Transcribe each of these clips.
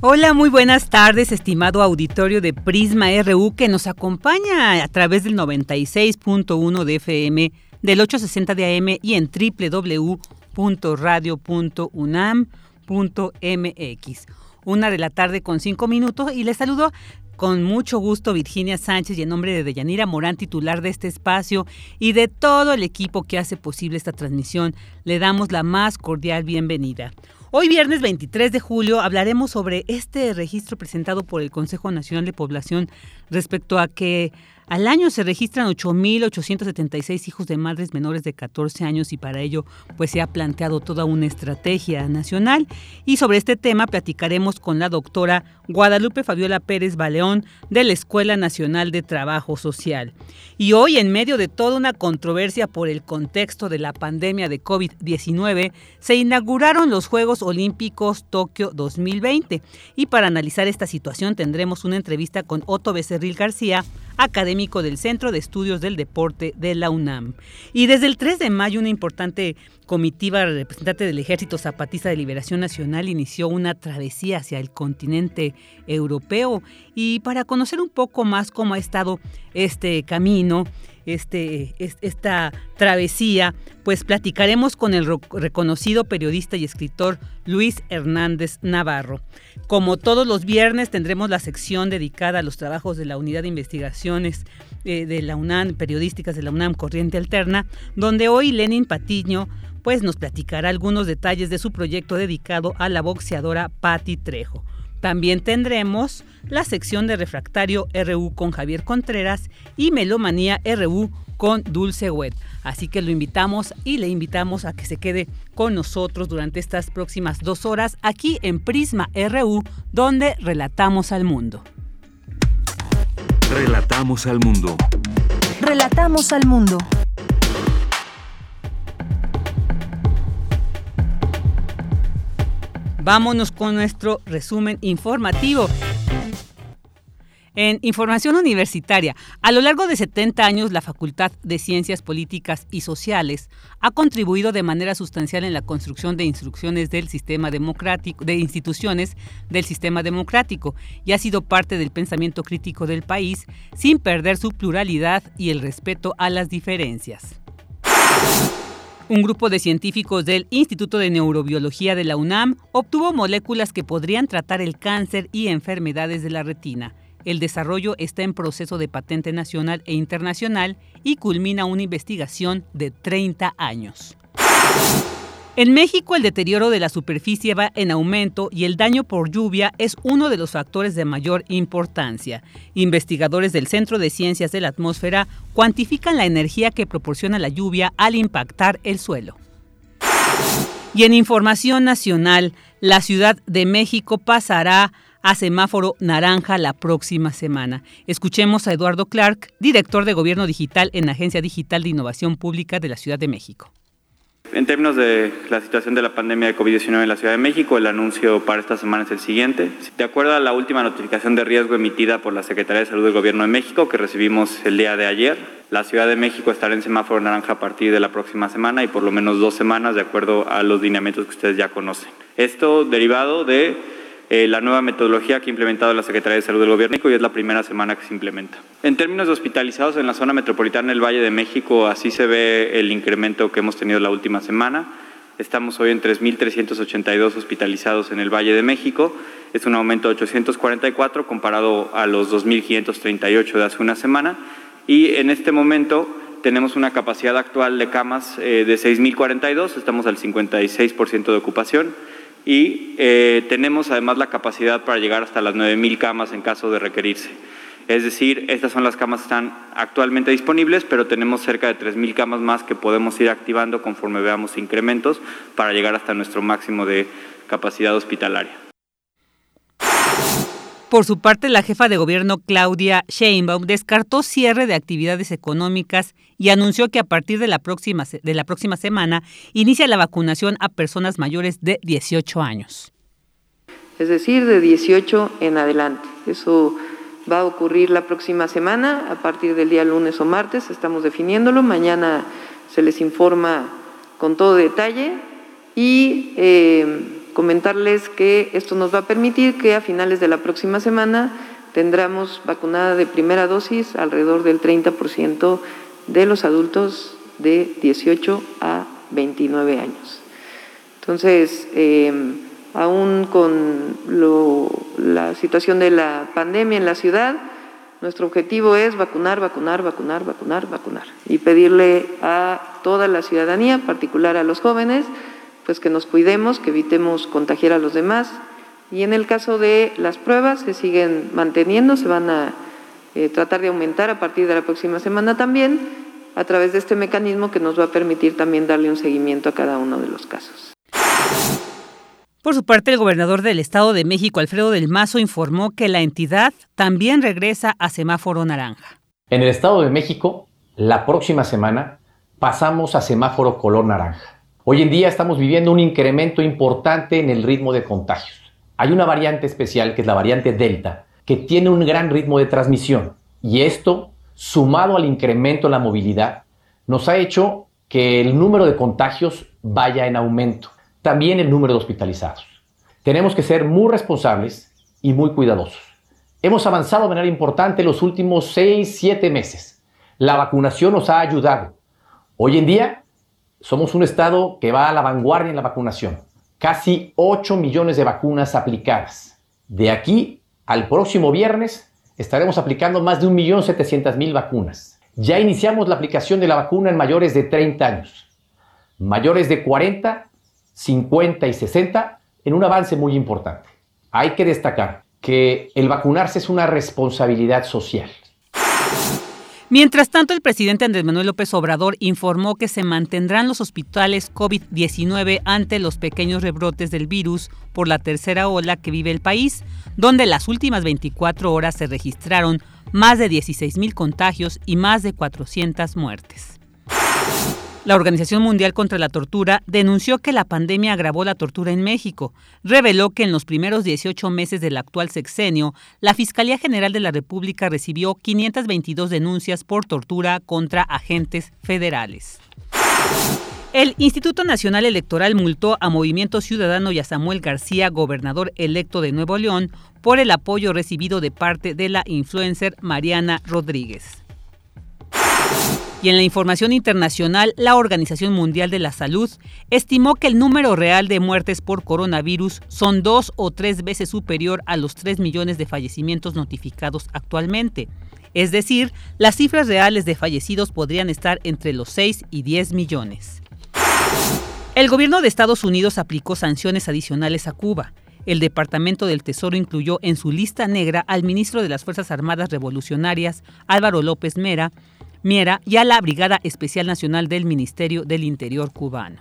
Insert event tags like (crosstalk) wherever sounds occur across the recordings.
Hola, muy buenas tardes, estimado auditorio de Prisma RU que nos acompaña a través del 96.1 de FM, del 860 de AM y en www.radio.unam.mx. Una de la tarde con cinco minutos y les saludo con mucho gusto Virginia Sánchez y en nombre de Deyanira Morán, titular de este espacio y de todo el equipo que hace posible esta transmisión, le damos la más cordial bienvenida. Hoy viernes 23 de julio hablaremos sobre este registro presentado por el Consejo Nacional de Población respecto a que al año se registran 8.876 hijos de madres menores de 14 años y para ello pues se ha planteado toda una estrategia nacional y sobre este tema platicaremos con la doctora Guadalupe Fabiola Pérez Baleón de la Escuela Nacional de Trabajo Social. Y hoy en medio de toda una controversia por el contexto de la pandemia de COVID-19 se inauguraron los Juegos Olímpicos Tokio 2020 y para analizar esta situación tendremos una entrevista con Otto Becerril García académico del Centro de Estudios del Deporte de la UNAM. Y desde el 3 de mayo una importante comitiva representante del Ejército Zapatista de Liberación Nacional inició una travesía hacia el continente europeo y para conocer un poco más cómo ha estado este camino, este, esta travesía, pues platicaremos con el reconocido periodista y escritor Luis Hernández Navarro. Como todos los viernes tendremos la sección dedicada a los trabajos de la Unidad de Investigaciones eh, de la UNAM, periodísticas de la UNAM Corriente Alterna, donde hoy Lenin Patiño pues nos platicará algunos detalles de su proyecto dedicado a la boxeadora Patti Trejo. También tendremos la sección de Refractario RU con Javier Contreras y Melomanía RU con Dulce Wet. Así que lo invitamos y le invitamos a que se quede con nosotros durante estas próximas dos horas aquí en Prisma RU, donde relatamos al mundo. Relatamos al mundo. Relatamos al mundo. Vámonos con nuestro resumen informativo. En información universitaria, a lo largo de 70 años la Facultad de Ciencias Políticas y Sociales ha contribuido de manera sustancial en la construcción de instrucciones del sistema democrático, de instituciones del sistema democrático y ha sido parte del pensamiento crítico del país sin perder su pluralidad y el respeto a las diferencias. Un grupo de científicos del Instituto de Neurobiología de la UNAM obtuvo moléculas que podrían tratar el cáncer y enfermedades de la retina. El desarrollo está en proceso de patente nacional e internacional y culmina una investigación de 30 años. En México el deterioro de la superficie va en aumento y el daño por lluvia es uno de los factores de mayor importancia. Investigadores del Centro de Ciencias de la Atmósfera cuantifican la energía que proporciona la lluvia al impactar el suelo. Y en información nacional, la Ciudad de México pasará a semáforo naranja la próxima semana. Escuchemos a Eduardo Clark, director de Gobierno Digital en Agencia Digital de Innovación Pública de la Ciudad de México. En términos de la situación de la pandemia de COVID-19 en la Ciudad de México, el anuncio para esta semana es el siguiente. De acuerdo a la última notificación de riesgo emitida por la Secretaría de Salud del Gobierno de México, que recibimos el día de ayer, la Ciudad de México estará en semáforo naranja a partir de la próxima semana y por lo menos dos semanas, de acuerdo a los lineamientos que ustedes ya conocen. Esto derivado de eh, la nueva metodología que ha implementado la Secretaría de Salud del Gobierno y es la primera semana que se implementa. En términos de hospitalizados en la zona metropolitana del Valle de México, así se ve el incremento que hemos tenido la última semana. Estamos hoy en 3.382 hospitalizados en el Valle de México. Es un aumento de 844 comparado a los 2.538 de hace una semana. Y en este momento tenemos una capacidad actual de camas eh, de 6.042, estamos al 56% de ocupación y eh, tenemos además la capacidad para llegar hasta las 9.000 camas en caso de requerirse. Es decir, estas son las camas que están actualmente disponibles, pero tenemos cerca de 3.000 camas más que podemos ir activando conforme veamos incrementos para llegar hasta nuestro máximo de capacidad hospitalaria. Por su parte, la jefa de gobierno Claudia Sheinbaum descartó cierre de actividades económicas y anunció que a partir de la próxima, de la próxima semana inicia la vacunación a personas mayores de 18 años. Es decir, de 18 en adelante. Eso va a ocurrir la próxima semana, a partir del día lunes o martes, estamos definiéndolo. Mañana se les informa con todo detalle y eh, comentarles que esto nos va a permitir que a finales de la próxima semana tendremos vacunada de primera dosis alrededor del 30% de los adultos de 18 a 29 años. Entonces, eh, aún con la situación de la pandemia en la ciudad, nuestro objetivo es vacunar, vacunar, vacunar, vacunar, vacunar y pedirle a toda la ciudadanía, en particular a los jóvenes, pues que nos cuidemos, que evitemos contagiar a los demás. Y en el caso de las pruebas, se siguen manteniendo, se van a eh, tratar de aumentar a partir de la próxima semana también, a través de este mecanismo que nos va a permitir también darle un seguimiento a cada uno de los casos. Por su parte, el gobernador del Estado de México, Alfredo del Mazo, informó que la entidad también regresa a semáforo naranja. En el Estado de México, la próxima semana pasamos a semáforo color naranja. Hoy en día estamos viviendo un incremento importante en el ritmo de contagios. Hay una variante especial, que es la variante Delta, que tiene un gran ritmo de transmisión. Y esto, sumado al incremento en la movilidad, nos ha hecho que el número de contagios vaya en aumento. También el número de hospitalizados. Tenemos que ser muy responsables y muy cuidadosos. Hemos avanzado de manera importante los últimos 6, 7 meses. La vacunación nos ha ayudado. Hoy en día somos un estado que va a la vanguardia en la vacunación. Casi 8 millones de vacunas aplicadas. De aquí al próximo viernes estaremos aplicando más de 1.700.000 vacunas. Ya iniciamos la aplicación de la vacuna en mayores de 30 años. Mayores de 40, 50 y 60 en un avance muy importante. Hay que destacar que el vacunarse es una responsabilidad social. Mientras tanto, el presidente Andrés Manuel López Obrador informó que se mantendrán los hospitales COVID-19 ante los pequeños rebrotes del virus por la tercera ola que vive el país, donde las últimas 24 horas se registraron más de 16 mil contagios y más de 400 muertes. La Organización Mundial contra la Tortura denunció que la pandemia agravó la tortura en México. Reveló que en los primeros 18 meses del actual sexenio, la Fiscalía General de la República recibió 522 denuncias por tortura contra agentes federales. El Instituto Nacional Electoral multó a Movimiento Ciudadano y a Samuel García, gobernador electo de Nuevo León, por el apoyo recibido de parte de la influencer Mariana Rodríguez. Y en la información internacional, la Organización Mundial de la Salud estimó que el número real de muertes por coronavirus son dos o tres veces superior a los 3 millones de fallecimientos notificados actualmente. Es decir, las cifras reales de fallecidos podrían estar entre los 6 y 10 millones. El gobierno de Estados Unidos aplicó sanciones adicionales a Cuba. El Departamento del Tesoro incluyó en su lista negra al ministro de las Fuerzas Armadas Revolucionarias, Álvaro López Mera, Miera y a la Brigada Especial Nacional del Ministerio del Interior cubano.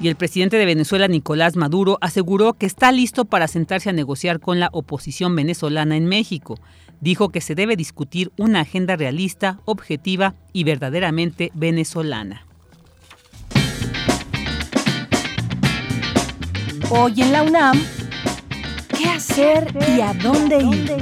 Y el presidente de Venezuela, Nicolás Maduro, aseguró que está listo para sentarse a negociar con la oposición venezolana en México. Dijo que se debe discutir una agenda realista, objetiva y verdaderamente venezolana. Hoy en la UNAM, ¿qué hacer y a dónde ir?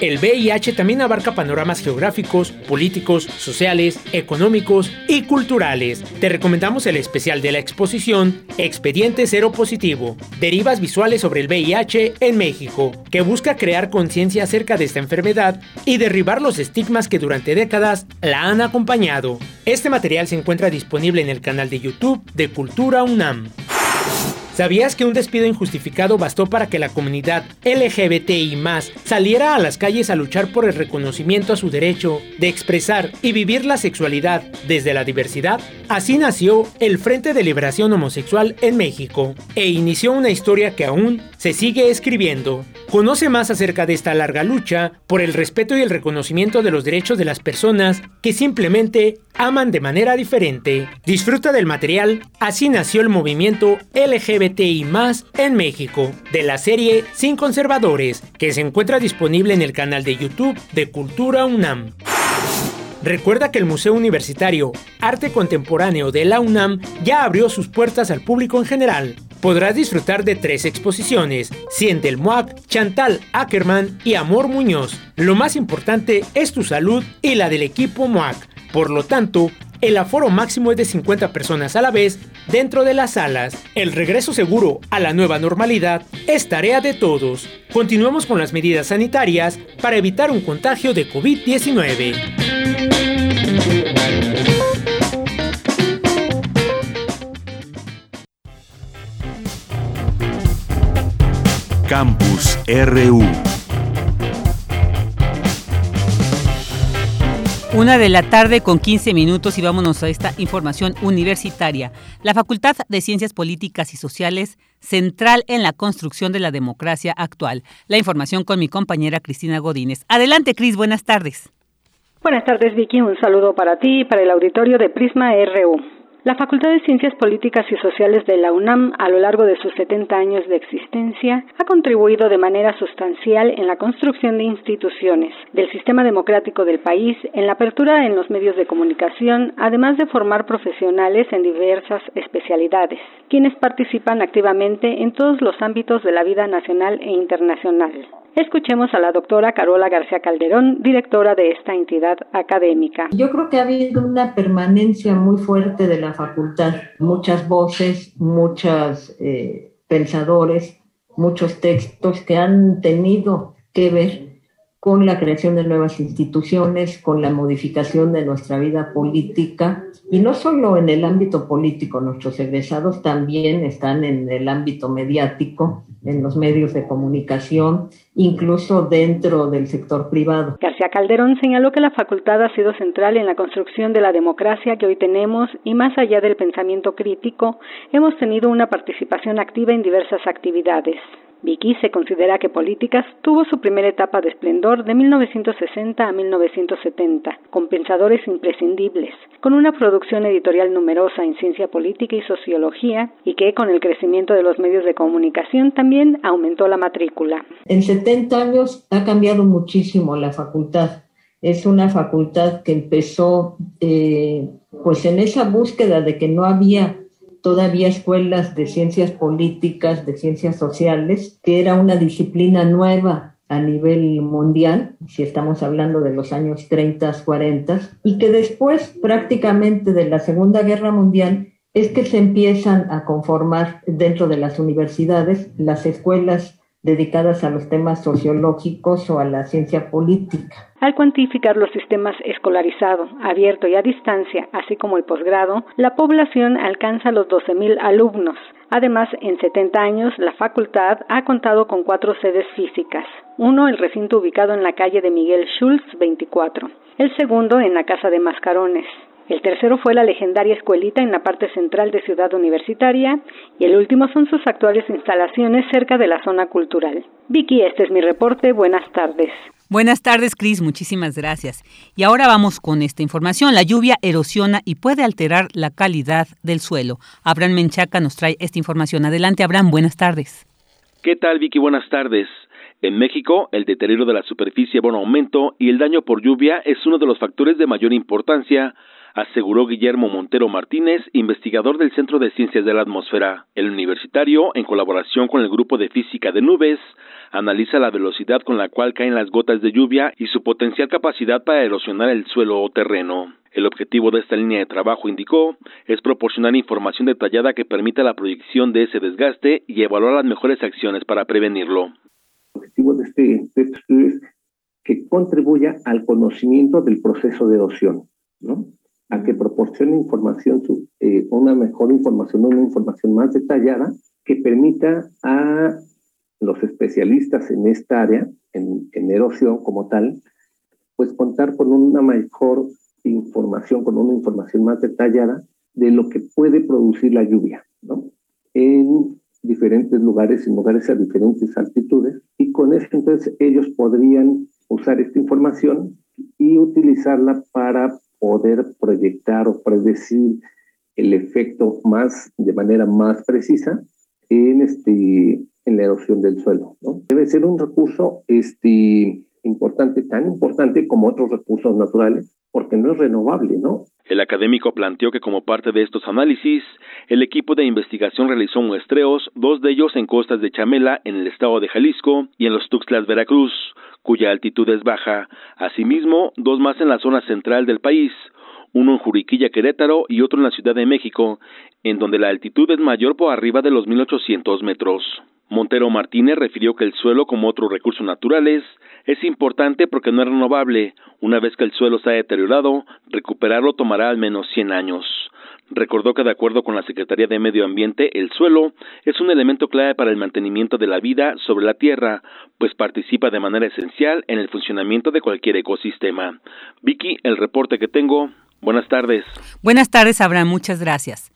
El VIH también abarca panoramas geográficos, políticos, sociales, económicos y culturales. Te recomendamos el especial de la exposición Expediente Cero Positivo, Derivas Visuales sobre el VIH en México, que busca crear conciencia acerca de esta enfermedad y derribar los estigmas que durante décadas la han acompañado. Este material se encuentra disponible en el canal de YouTube de Cultura UNAM. ¿Sabías que un despido injustificado bastó para que la comunidad LGBTI saliera a las calles a luchar por el reconocimiento a su derecho de expresar y vivir la sexualidad desde la diversidad? Así nació el Frente de Liberación Homosexual en México e inició una historia que aún se sigue escribiendo. Conoce más acerca de esta larga lucha por el respeto y el reconocimiento de los derechos de las personas que simplemente aman de manera diferente. Disfruta del material Así nació el movimiento LGBTI en México, de la serie Sin Conservadores, que se encuentra disponible en el canal de YouTube de Cultura UNAM. Recuerda que el Museo Universitario Arte Contemporáneo de la UNAM ya abrió sus puertas al público en general podrás disfrutar de tres exposiciones, Siente el MOAC, Chantal Ackerman y Amor Muñoz. Lo más importante es tu salud y la del equipo MOAC. Por lo tanto, el aforo máximo es de 50 personas a la vez dentro de las salas. El regreso seguro a la nueva normalidad es tarea de todos. Continuemos con las medidas sanitarias para evitar un contagio de COVID-19. Campus RU. Una de la tarde con 15 minutos y vámonos a esta información universitaria. La Facultad de Ciencias Políticas y Sociales, central en la construcción de la democracia actual. La información con mi compañera Cristina Godínez. Adelante, Cris, buenas tardes. Buenas tardes, Vicky. Un saludo para ti y para el auditorio de Prisma RU. La Facultad de Ciencias Políticas y Sociales de la UNAM, a lo largo de sus 70 años de existencia, ha contribuido de manera sustancial en la construcción de instituciones, del sistema democrático del país, en la apertura en los medios de comunicación, además de formar profesionales en diversas especialidades, quienes participan activamente en todos los ámbitos de la vida nacional e internacional. Escuchemos a la doctora Carola García Calderón, directora de esta entidad académica. Yo creo que ha habido una permanencia muy fuerte de la facultad, muchas voces, muchos eh, pensadores, muchos textos que han tenido que ver con la creación de nuevas instituciones, con la modificación de nuestra vida política, y no solo en el ámbito político, nuestros egresados también están en el ámbito mediático, en los medios de comunicación, incluso dentro del sector privado. García Calderón señaló que la facultad ha sido central en la construcción de la democracia que hoy tenemos y más allá del pensamiento crítico, hemos tenido una participación activa en diversas actividades. Vicky se considera que Políticas tuvo su primera etapa de esplendor de 1960 a 1970, con pensadores imprescindibles, con una producción editorial numerosa en ciencia política y sociología, y que con el crecimiento de los medios de comunicación también aumentó la matrícula. En 70 años ha cambiado muchísimo la facultad. Es una facultad que empezó eh, pues en esa búsqueda de que no había todavía escuelas de ciencias políticas, de ciencias sociales, que era una disciplina nueva a nivel mundial, si estamos hablando de los años 30, 40, y que después prácticamente de la Segunda Guerra Mundial es que se empiezan a conformar dentro de las universidades las escuelas dedicadas a los temas sociológicos o a la ciencia política. Al cuantificar los sistemas escolarizado, abierto y a distancia, así como el posgrado, la población alcanza los 12.000 alumnos. Además, en 70 años, la facultad ha contado con cuatro sedes físicas. Uno, el recinto ubicado en la calle de Miguel Schultz 24. El segundo, en la Casa de Mascarones. El tercero fue la legendaria escuelita en la parte central de Ciudad Universitaria y el último son sus actuales instalaciones cerca de la zona cultural. Vicky, este es mi reporte. Buenas tardes. Buenas tardes, Cris. Muchísimas gracias. Y ahora vamos con esta información. La lluvia erosiona y puede alterar la calidad del suelo. Abraham Menchaca nos trae esta información. Adelante, Abraham. Buenas tardes. ¿Qué tal, Vicky? Buenas tardes. En México, el deterioro de la superficie va en aumento y el daño por lluvia es uno de los factores de mayor importancia aseguró Guillermo Montero Martínez, investigador del Centro de Ciencias de la Atmósfera. El universitario, en colaboración con el Grupo de Física de Nubes, analiza la velocidad con la cual caen las gotas de lluvia y su potencial capacidad para erosionar el suelo o terreno. El objetivo de esta línea de trabajo, indicó, es proporcionar información detallada que permita la proyección de ese desgaste y evaluar las mejores acciones para prevenirlo. El objetivo de este, de este estudio es que contribuya al conocimiento del proceso de erosión, ¿no? A que proporcione información, eh, una mejor información, una información más detallada que permita a los especialistas en esta área, en, en erosión como tal, pues contar con una mejor información, con una información más detallada de lo que puede producir la lluvia, ¿no? En diferentes lugares, en lugares a diferentes altitudes, y con eso entonces ellos podrían usar esta información y utilizarla para poder proyectar o predecir el efecto más de manera más precisa en este en la erosión del suelo. ¿no? Debe ser un recurso este, importante, tan importante como otros recursos naturales, porque no es renovable, ¿no? El académico planteó que como parte de estos análisis, el equipo de investigación realizó muestreos, dos de ellos en costas de Chamela, en el estado de Jalisco, y en los Tuxtlas, Veracruz, cuya altitud es baja. Asimismo, dos más en la zona central del país, uno en Juriquilla, Querétaro y otro en la Ciudad de México, en donde la altitud es mayor por arriba de los 1800 metros. Montero Martínez refirió que el suelo, como otros recursos naturales, es importante porque no es renovable. Una vez que el suelo se ha deteriorado, recuperarlo tomará al menos 100 años. Recordó que de acuerdo con la Secretaría de Medio Ambiente, el suelo es un elemento clave para el mantenimiento de la vida sobre la Tierra, pues participa de manera esencial en el funcionamiento de cualquier ecosistema. Vicky, el reporte que tengo. Buenas tardes. Buenas tardes, Abraham. Muchas gracias.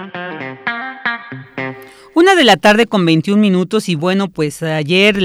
Una de la tarde con 21 minutos y bueno, pues ayer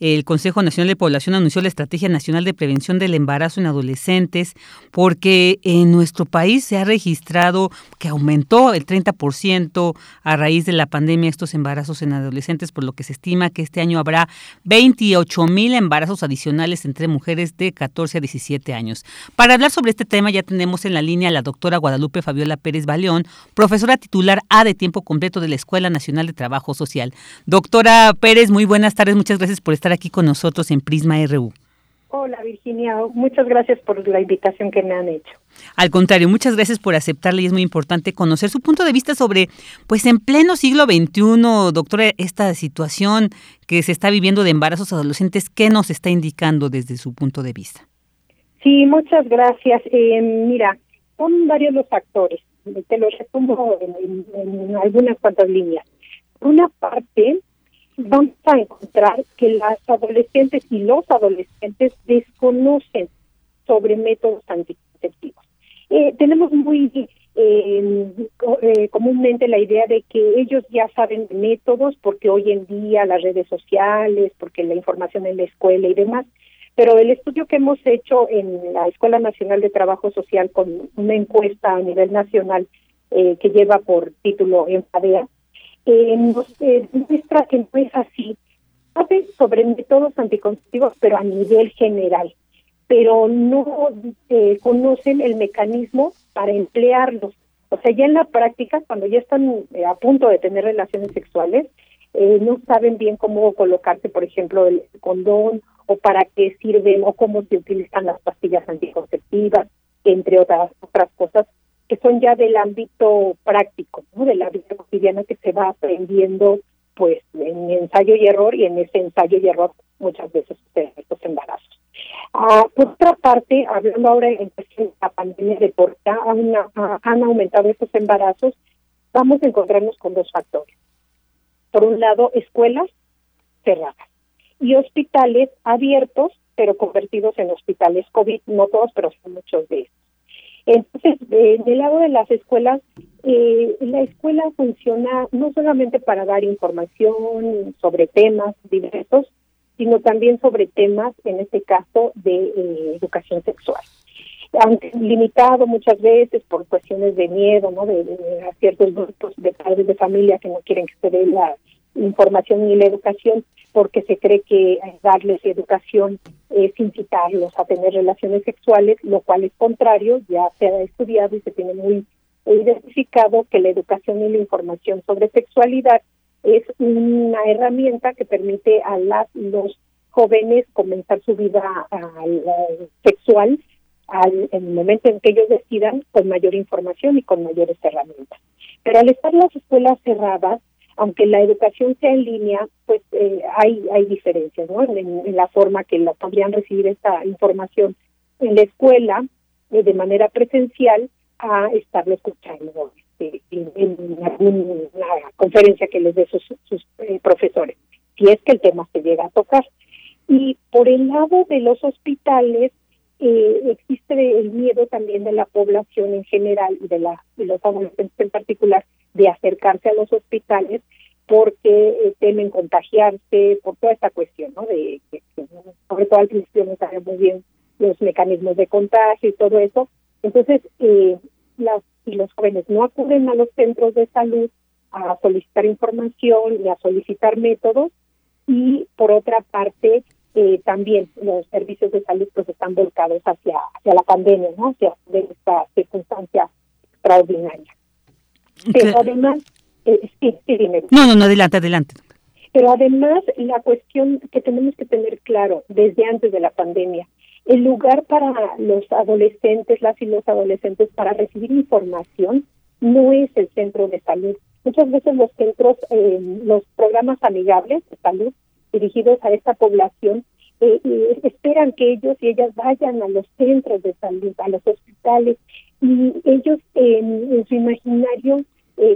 el Consejo Nacional de Población anunció la Estrategia Nacional de Prevención del Embarazo en Adolescentes porque en nuestro país se ha registrado que aumentó el 30% a raíz de la pandemia estos embarazos en adolescentes, por lo que se estima que este año habrá 28 mil embarazos adicionales entre mujeres de 14 a 17 años. Para hablar sobre este tema ya tenemos en la línea a la doctora Guadalupe Fabiola Pérez Baleón, profesora titular A de tiempo completo de la Escuela Nacional de Trabajo Social. Doctora Pérez, muy buenas tardes, muchas gracias por estar aquí con nosotros en Prisma RU. Hola Virginia, muchas gracias por la invitación que me han hecho. Al contrario, muchas gracias por aceptarle y es muy importante conocer su punto de vista sobre, pues en pleno siglo XXI, doctora, esta situación que se está viviendo de embarazos adolescentes, ¿qué nos está indicando desde su punto de vista? Sí, muchas gracias. Eh, mira, son varios los factores, te los resumo en algunas cuantas líneas una parte, vamos a encontrar que las adolescentes y los adolescentes desconocen sobre métodos anticonceptivos. Eh, tenemos muy eh, eh, comúnmente la idea de que ellos ya saben métodos porque hoy en día las redes sociales, porque la información en la escuela y demás, pero el estudio que hemos hecho en la Escuela Nacional de Trabajo Social con una encuesta a nivel nacional que lleva por título ENFADEA, eh, nos demuestra que no es así. Saben sobre métodos anticonceptivos, pero a nivel general, pero no eh, conocen el mecanismo para emplearlos. O sea, ya en la práctica, cuando ya están eh, a punto de tener relaciones sexuales, eh, no saben bien cómo colocarse, por ejemplo, el condón o para qué sirven o cómo se utilizan las pastillas anticonceptivas, entre otras otras cosas que son ya del ámbito práctico, ¿no? de la vida cotidiana que se va aprendiendo pues en ensayo y error y en ese ensayo y error muchas veces se estos embarazos. Ah, por otra parte, hablando ahora en la pandemia de por qué han aumentado estos embarazos, vamos a encontrarnos con dos factores. Por un lado, escuelas cerradas y hospitales abiertos, pero convertidos en hospitales COVID, no todos, pero son muchos de estos. Entonces, del lado de las escuelas, eh, la escuela funciona no solamente para dar información sobre temas diversos, sino también sobre temas, en este caso, de eh, educación sexual. Aunque limitado muchas veces por cuestiones de miedo, ¿no? De, a ciertos grupos de padres de familia que no quieren que se dé la información ni la educación, porque se cree que darles educación es incitarlos a tener relaciones sexuales, lo cual es contrario, ya se ha estudiado y se tiene muy identificado que la educación y la información sobre sexualidad es una herramienta que permite a las los jóvenes comenzar su vida sexual al, en el momento en que ellos decidan con mayor información y con mayores herramientas. Pero al estar las escuelas cerradas, aunque la educación sea en línea, pues eh, hay hay diferencias, ¿no? En, la forma que la podrían recibir esta información en la escuela eh, de manera presencial a estarlo escuchando este, en, alguna conferencia que les dé sus, sus eh, profesores, si es que el tema se llega a tocar. Y por el lado de los hospitales, eh, existe el miedo también de la población en general y de, la, de los adolescentes en particular de acercarse a los hospitales porque eh, temen contagiarse por toda esta cuestión, ¿no? De que, sobre todo al principio no saben muy bien los mecanismos de contagio y todo eso. Entonces, eh, las y los jóvenes no acuden a los centros de salud a solicitar información y a solicitar métodos y por otra parte eh, también los servicios de salud pues están volcados hacia hacia la pandemia no hacia esta circunstancia extraordinaria pero además eh, sí, sí dime. no no no adelante adelante pero además la cuestión que tenemos que tener claro desde antes de la pandemia el lugar para los adolescentes, las y los adolescentes, para recibir información no es el centro de salud. Muchas veces los centros, eh, los programas amigables de salud dirigidos a esta población, eh, eh, esperan que ellos y ellas vayan a los centros de salud, a los hospitales, y ellos en, su imaginario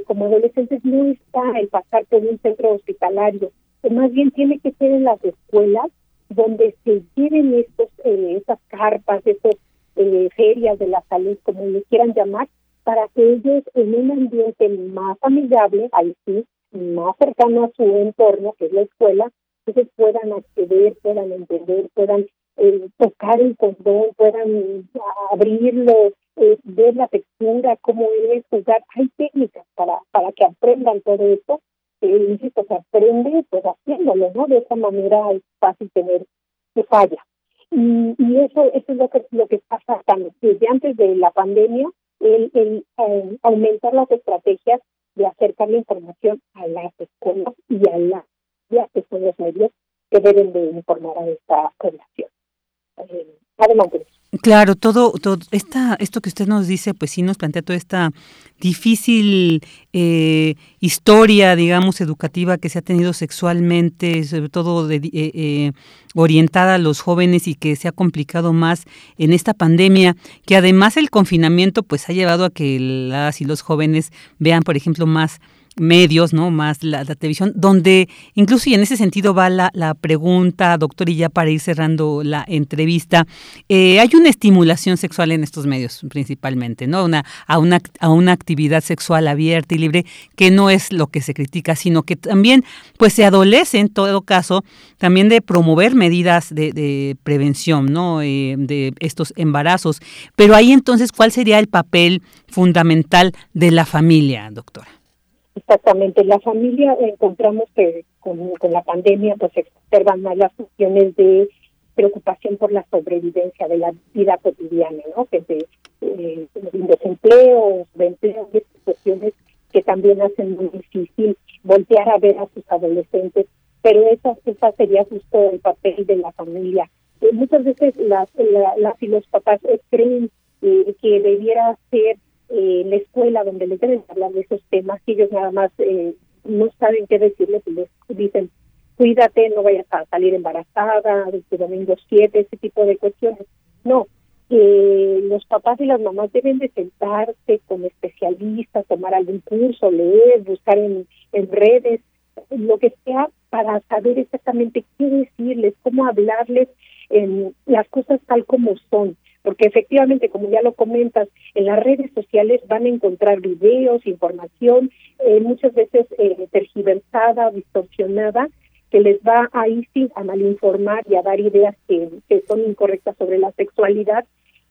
como adolescentes no está el pasar por un centro hospitalario, más bien tiene que ser en las escuelas donde se lleven estos, eh, esas carpas, esas eh, ferias de la salud, como le quieran llamar, para que ellos en un ambiente más amigable, ahí sí, más cercano a su entorno, que es la escuela, entonces puedan acceder, puedan entender, puedan eh, tocar el condón, puedan abrirlo, eh, ver la textura, cómo es jugar. Hay técnicas para, para que aprendan todo esto eh, insisto, se aprende pues haciéndolo, ¿no? De esa manera es fácil tener que falla. Y, y eso, eso es lo que, lo que está pasando. Desde antes de la pandemia, el, el eh, aumentar las estrategias de acercar la información a las escuelas y a las que son los medios que deben de informar a esta población. Eh, adelante. Claro, todo, todo esta, esto que usted nos dice, pues sí nos plantea toda esta difícil eh, historia, digamos, educativa que se ha tenido sexualmente, sobre todo de, eh, eh, orientada a los jóvenes y que se ha complicado más en esta pandemia, que además el confinamiento pues ha llevado a que las y los jóvenes vean, por ejemplo, más medios, ¿no? Más la, televisión, donde incluso y en ese sentido va la, pregunta, doctor, y ya para ir cerrando la entrevista, eh, hay una estimulación sexual en estos medios principalmente, ¿no? Una, a, una, a una actividad sexual abierta y libre que no es lo que se critica, sino que también pues se adolece en todo caso también de promover medidas de, de prevención, ¿no? Eh, de estos embarazos. Pero ahí entonces, ¿cuál sería el papel fundamental de la familia, doctora? Exactamente, la familia encontramos que con, la pandemia pues se observan más las cuestiones de preocupación por la sobrevivencia de la vida cotidiana, ¿no? Que de, eh, desempleo, de empleo, de cuestiones que también hacen muy difícil voltear a ver a sus adolescentes, pero esa, esa sería justo el papel de la familia. Eh, muchas veces las, las y los papás creen eh, que debiera ser eh, la escuela donde les deben hablar de esos temas y ellos nada más eh, no saben qué decirles y les dicen cuídate, no vayas a salir embarazada, desde domingo 7, ese tipo de cuestiones. No, eh, los papás y las mamás deben de sentarse con especialistas, tomar algún curso, leer, buscar en, en redes, lo que sea, para saber exactamente qué decirles, cómo hablarles en las cosas tal como son porque efectivamente, como ya lo comentas, en las redes sociales van a encontrar videos, información, eh, muchas veces eh, tergiversada, distorsionada, que les va ahí sí a malinformar y a dar ideas que, que son incorrectas sobre la sexualidad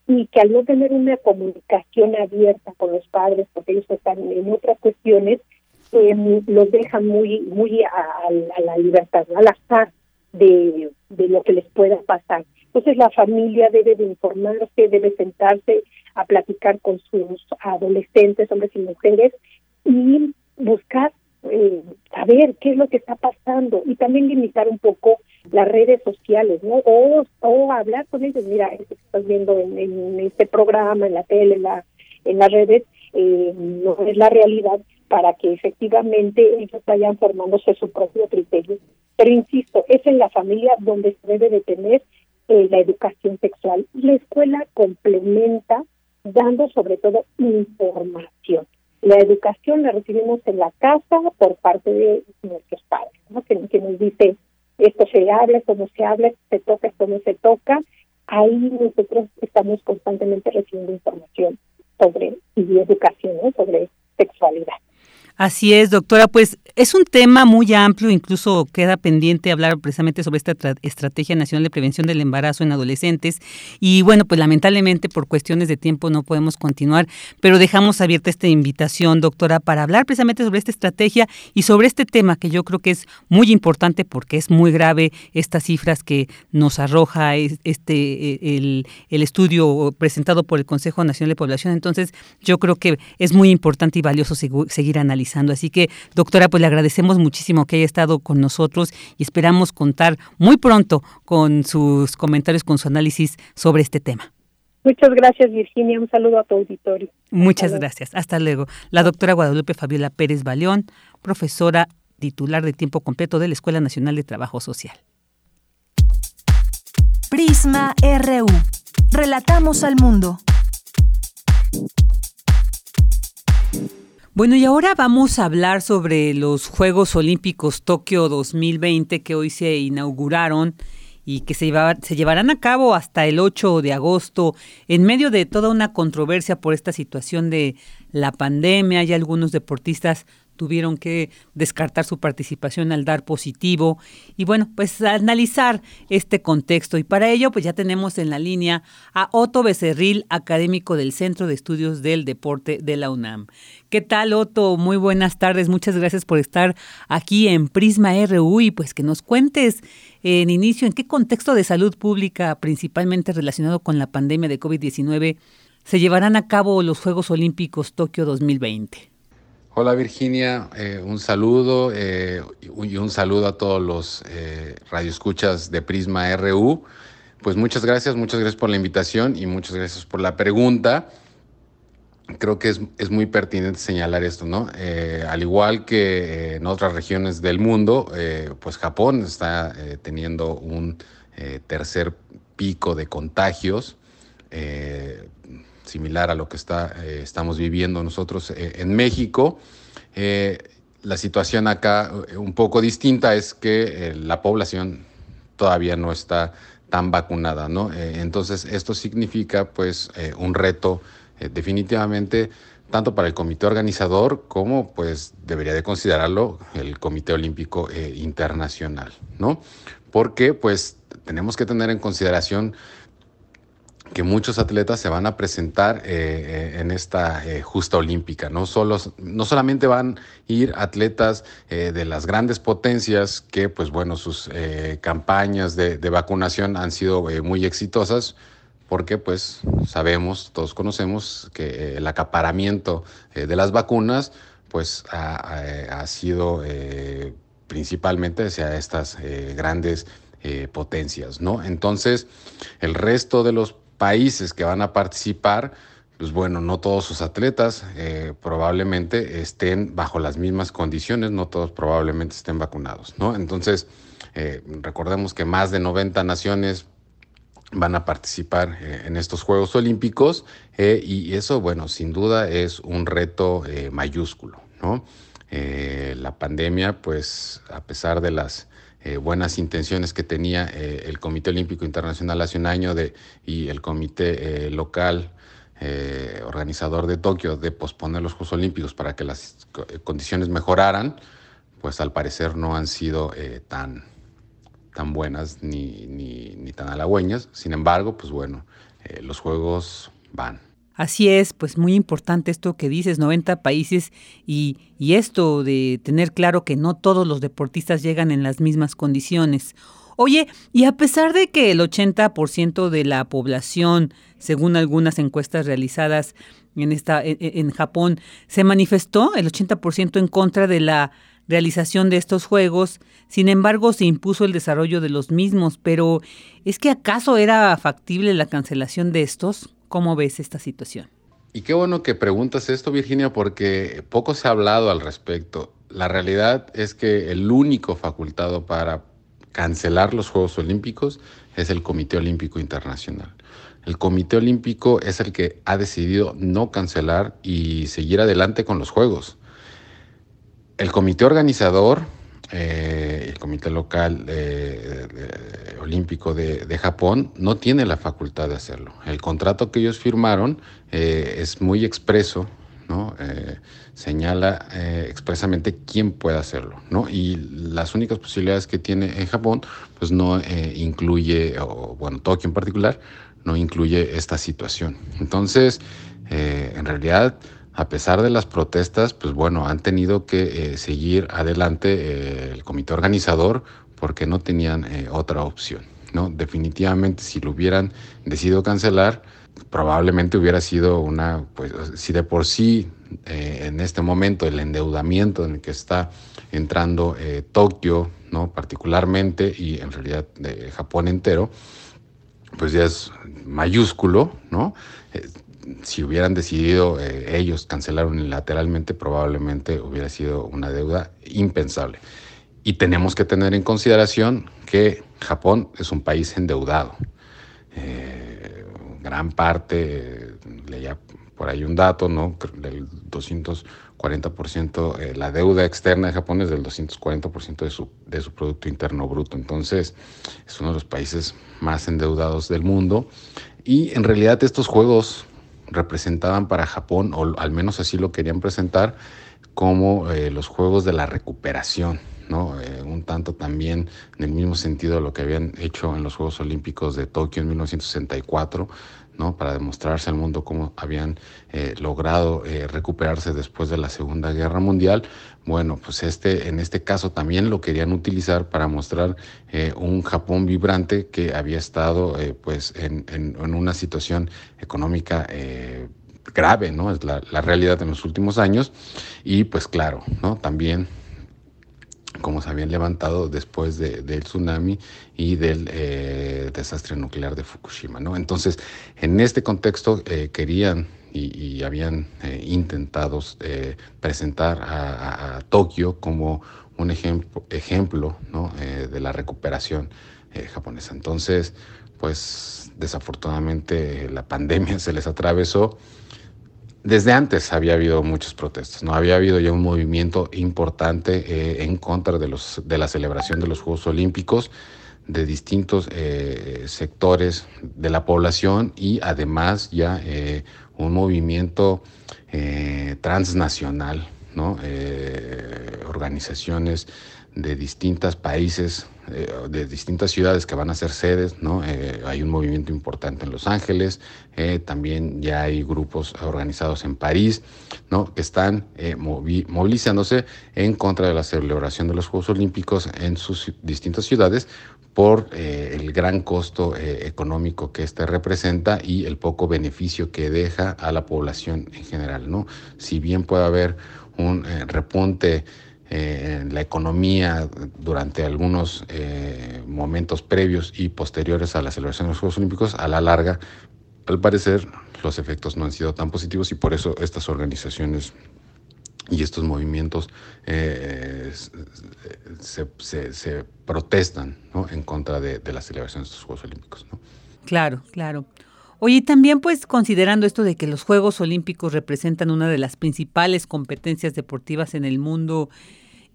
y que al no tener una comunicación abierta con los padres, porque ellos están en otras cuestiones, eh, los dejan muy muy a, la libertad, al azar de, de lo que les pueda pasar. Entonces la familia debe de informarse, debe sentarse a platicar con sus adolescentes, hombres y mujeres, y buscar eh, saber qué es lo que está pasando y también limitar un poco las redes sociales, ¿no? O, o hablar con ellos, mira, esto que estás viendo en, este programa, en la tele, en, la, en las redes, eh, no es la realidad para que efectivamente ellos vayan formándose su propio criterio. Pero insisto, es en la familia donde se debe de tener eh, la educación sexual. La escuela complementa dando sobre todo información. La educación la recibimos en la casa por parte de nuestros padres, que, nos dice esto se habla, esto no se habla, se toca, esto no se toca. Ahí nosotros estamos constantemente recibiendo información sobre y educación sobre sexualidad. Así es, doctora. Pues es un tema muy amplio, incluso queda pendiente hablar precisamente sobre esta Estrategia Nacional de Prevención del Embarazo en Adolescentes. Y bueno, pues lamentablemente por cuestiones de tiempo no podemos continuar, pero dejamos abierta esta invitación, doctora, para hablar precisamente sobre esta estrategia y sobre este tema que yo creo que es muy importante porque es muy grave estas cifras que nos arroja este e, el, el estudio presentado por el Consejo Nacional de Población. Entonces, yo creo que es muy importante y valioso seguir analizando Así que, doctora, pues le agradecemos muchísimo que haya estado con nosotros y esperamos contar muy pronto con sus comentarios, con su análisis sobre este tema. Muchas gracias, Virginia. Un saludo a tu auditorio. Muchas gracias. Hasta luego. La doctora Guadalupe Fabiola Pérez Baleón, profesora titular de tiempo completo de la Escuela Nacional de Trabajo Social. Prisma RU. Relatamos al mundo. Bueno, y ahora vamos a hablar sobre los Juegos Olímpicos Tokio 2020 que hoy se inauguraron y que se, llevarán a cabo hasta el 8 de agosto en medio de toda una controversia por esta situación de la pandemia. Hay algunos deportistas tuvieron que descartar su participación al dar positivo y bueno, pues analizar este contexto y para ello pues ya tenemos en la línea a Otto Becerril, académico del Centro de Estudios del Deporte de la UNAM. ¿Qué tal Otto? Muy buenas tardes, muchas gracias por estar aquí en Prisma RU y pues que nos cuentes en inicio en qué contexto de salud pública, principalmente relacionado con la pandemia de COVID-19, se llevarán a cabo los Juegos Olímpicos Tokio 2020. Hola Virginia, eh, un saludo eh, y un saludo a todos los eh, radioescuchas de Prisma RU. Pues muchas gracias, muchas gracias por la invitación y muchas gracias por la pregunta. Creo que es, es muy pertinente señalar esto, ¿no? al igual que en otras regiones del mundo, pues Japón está teniendo un tercer pico de contagios similar a lo que está, eh, estamos viviendo nosotros eh, en México. Eh, la situación acá un poco distinta es que la población todavía no está tan vacunada, ¿no? entonces esto significa pues un reto definitivamente tanto para el comité organizador como pues debería de considerarlo el Comité Olímpico Internacional, ¿no? Porque pues tenemos que tener en consideración que muchos atletas se van a presentar eh, eh, en esta eh, justa olímpica. No, Solo, no solamente van a ir atletas de las grandes potencias que, pues bueno, sus campañas de, vacunación han sido muy exitosas, porque pues sabemos, todos conocemos que el acaparamiento de las vacunas pues ha, ha sido principalmente hacia estas grandes potencias, ¿no? Entonces, el resto de los países que van a participar, pues bueno, no todos sus atletas eh, probablemente estén bajo las mismas condiciones, no todos probablemente estén vacunados, ¿no? Entonces, eh, recordemos que más de 90 naciones van a participar eh, en estos Juegos Olímpicos y eso, bueno, sin duda es un reto mayúsculo, ¿no? la pandemia, pues a pesar de las eh, buenas intenciones que tenía eh, el Comité Olímpico Internacional hace un año y el comité eh, local organizador de Tokio de posponer los Juegos Olímpicos para que las condiciones mejoraran, pues al parecer no han sido tan, tan buenas ni, ni, ni, tan halagüeñas. Sin embargo, pues bueno, los Juegos van. Así es, pues muy importante esto que dices, 90 países y, esto de tener claro que no todos los deportistas llegan en las mismas condiciones. Oye, y a pesar de que el 80% de la población, según algunas encuestas realizadas en, esta, en, Japón, se manifestó el 80% en contra de la realización de estos Juegos, sin embargo se impuso el desarrollo de los mismos, pero ¿es que acaso era factible la cancelación de estos? ¿Cómo ves esta situación? Y qué bueno que preguntas esto, Virginia, porque poco se ha hablado al respecto. La realidad es que el único facultado para cancelar los Juegos Olímpicos es el Comité Olímpico Internacional. El Comité Olímpico es el que ha decidido no cancelar y seguir adelante con los Juegos. El comité organizador, eh, el comité local eh, olímpico de, Japón, no tiene la facultad de hacerlo. El contrato que ellos firmaron eh, es muy expreso, ¿no? señala expresamente quién puede hacerlo. Y las únicas posibilidades que tiene en Japón, pues no incluye, o bueno, Tokio en particular, no incluye esta situación. Entonces, eh, en realidad, a pesar de las protestas, pues bueno, han tenido que eh, seguir adelante eh, el comité organizador porque no tenían otra opción. ¿no? Definitivamente, si lo hubieran decidido cancelar, probablemente hubiera sido una, pues si de por sí en este momento el endeudamiento en el que está entrando Tokio, ¿no? particularmente, y en realidad Japón entero, pues ya es mayúsculo, ¿no? Eh, si hubieran decidido eh, ellos cancelar unilateralmente, probablemente hubiera sido una deuda impensable. Y tenemos que tener en consideración que Japón es un país endeudado. Eh, gran parte, leía por ahí un dato, ¿no? Del 240%, la deuda externa de Japón es del 240% de su, de su Producto Interno Bruto. Entonces, es uno de los países más endeudados del mundo. Y en realidad estos juegos representaban para Japón, o al menos así lo querían presentar, como eh, los juegos de la recuperación, ¿no? Eh, un tanto también en el mismo sentido de lo que habían hecho en los Juegos Olímpicos de Tokio en 1964, para demostrarse al mundo cómo habían eh, logrado eh, recuperarse después de la Segunda Guerra Mundial. Bueno, pues este, en este caso también lo querían utilizar para mostrar eh, un Japón vibrante que había estado pues en, una situación económica grave, ¿no? Es la, la, realidad en los últimos años. Y pues claro, ¿no? También como se habían levantado después del tsunami y del eh, desastre nuclear de Fukushima. ¿no? Entonces, en este contexto eh, querían y, habían eh, intentado presentar a, Tokio como un ejemplo, ejemplo ¿no? de la recuperación japonesa. Entonces, pues desafortunadamente la pandemia (laughs) se les atravesó desde antes había habido muchas protestas, ¿no? Había habido ya un movimiento importante eh, en contra de, los, de la celebración de los Juegos Olímpicos de distintos eh, sectores de la población y además ya eh, un movimiento transnacional, ¿no? organizaciones de distintos países eh, de distintas ciudades que van a ser sedes, ¿no? Eh, hay un movimiento importante en Los Ángeles, eh, también ya hay grupos organizados en París, ¿no? Que están movilizándose en contra de la celebración de los Juegos Olímpicos en sus distintas ciudades por el gran costo económico que este representa y el poco beneficio que deja a la población en general, ¿no? Si bien puede haber un repunte eh, la economía durante algunos eh, momentos previos y posteriores a la celebración de los Juegos Olímpicos, a la larga, al parecer, los efectos no han sido tan positivos y por eso estas organizaciones y estos movimientos eh, se, protestan en contra de, la celebración de estos Juegos Olímpicos. Claro, claro. Oye, también pues considerando esto de que los Juegos Olímpicos representan una de las principales competencias deportivas en el mundo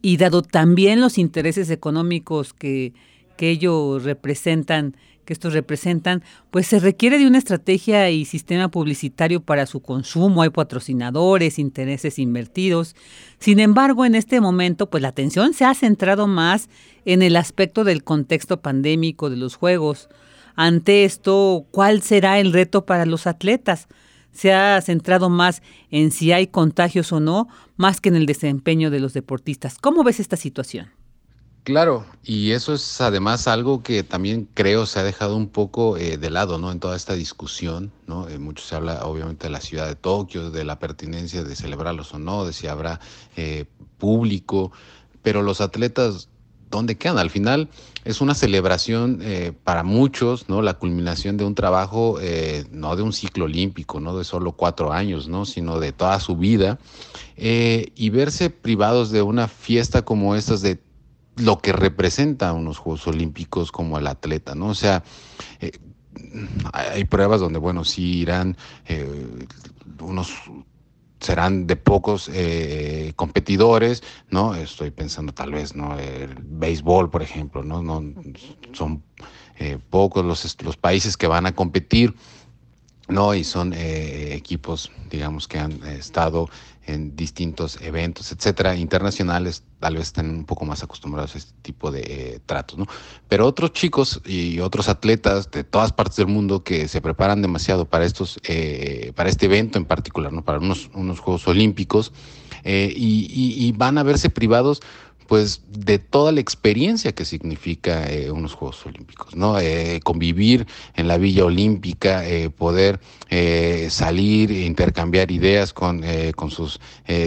y dado también los intereses económicos que, que ellos representan, que estos representan, pues se requiere de una estrategia y sistema publicitario para su consumo, hay patrocinadores, intereses invertidos. Sin embargo, en este momento, pues la atención se ha centrado más en el aspecto del contexto pandémico de los Juegos. Ante esto, ¿cuál será el reto para los atletas? Se ha centrado más en si hay contagios o no, más que en el desempeño de los deportistas. ¿Cómo ves esta situación? Claro, y eso es además algo que también creo se ha dejado un poco eh, de lado, ¿no? En toda esta discusión, ¿no? Eh, mucho se habla obviamente de la ciudad de Tokio, de la pertinencia de celebrarlos o no, de si habrá eh, público, pero los atletas, ¿dónde quedan? Al final es una celebración eh, para muchos, ¿no? La culminación de un trabajo, eh, no de un ciclo olímpico, no de solo cuatro años, ¿no? Sino de toda su vida. Eh, y verse privados de una fiesta como estas, de lo que representa unos Juegos Olímpicos como el atleta, ¿no? O sea, hay pruebas donde, bueno, sí irán unos serán de pocos eh, competidores, ¿no? Estoy pensando tal vez, ¿no? El béisbol, por ejemplo, ¿no? no son eh, pocos los, los países que van a competir, ¿no? Y son eh, equipos, digamos, que han estado en distintos eventos, etcétera, internacionales, tal vez estén un poco más acostumbrados a este tipo de eh, tratos, ¿no? Pero otros chicos y otros atletas de todas partes del mundo que se preparan demasiado para estos, eh, para este evento en particular, ¿no? Para unos, unos Juegos Olímpicos, eh, y, van a verse privados pues de toda la experiencia que significa unos Juegos Olímpicos, ¿no? convivir en la Villa Olímpica, poder salir, intercambiar ideas con, con sus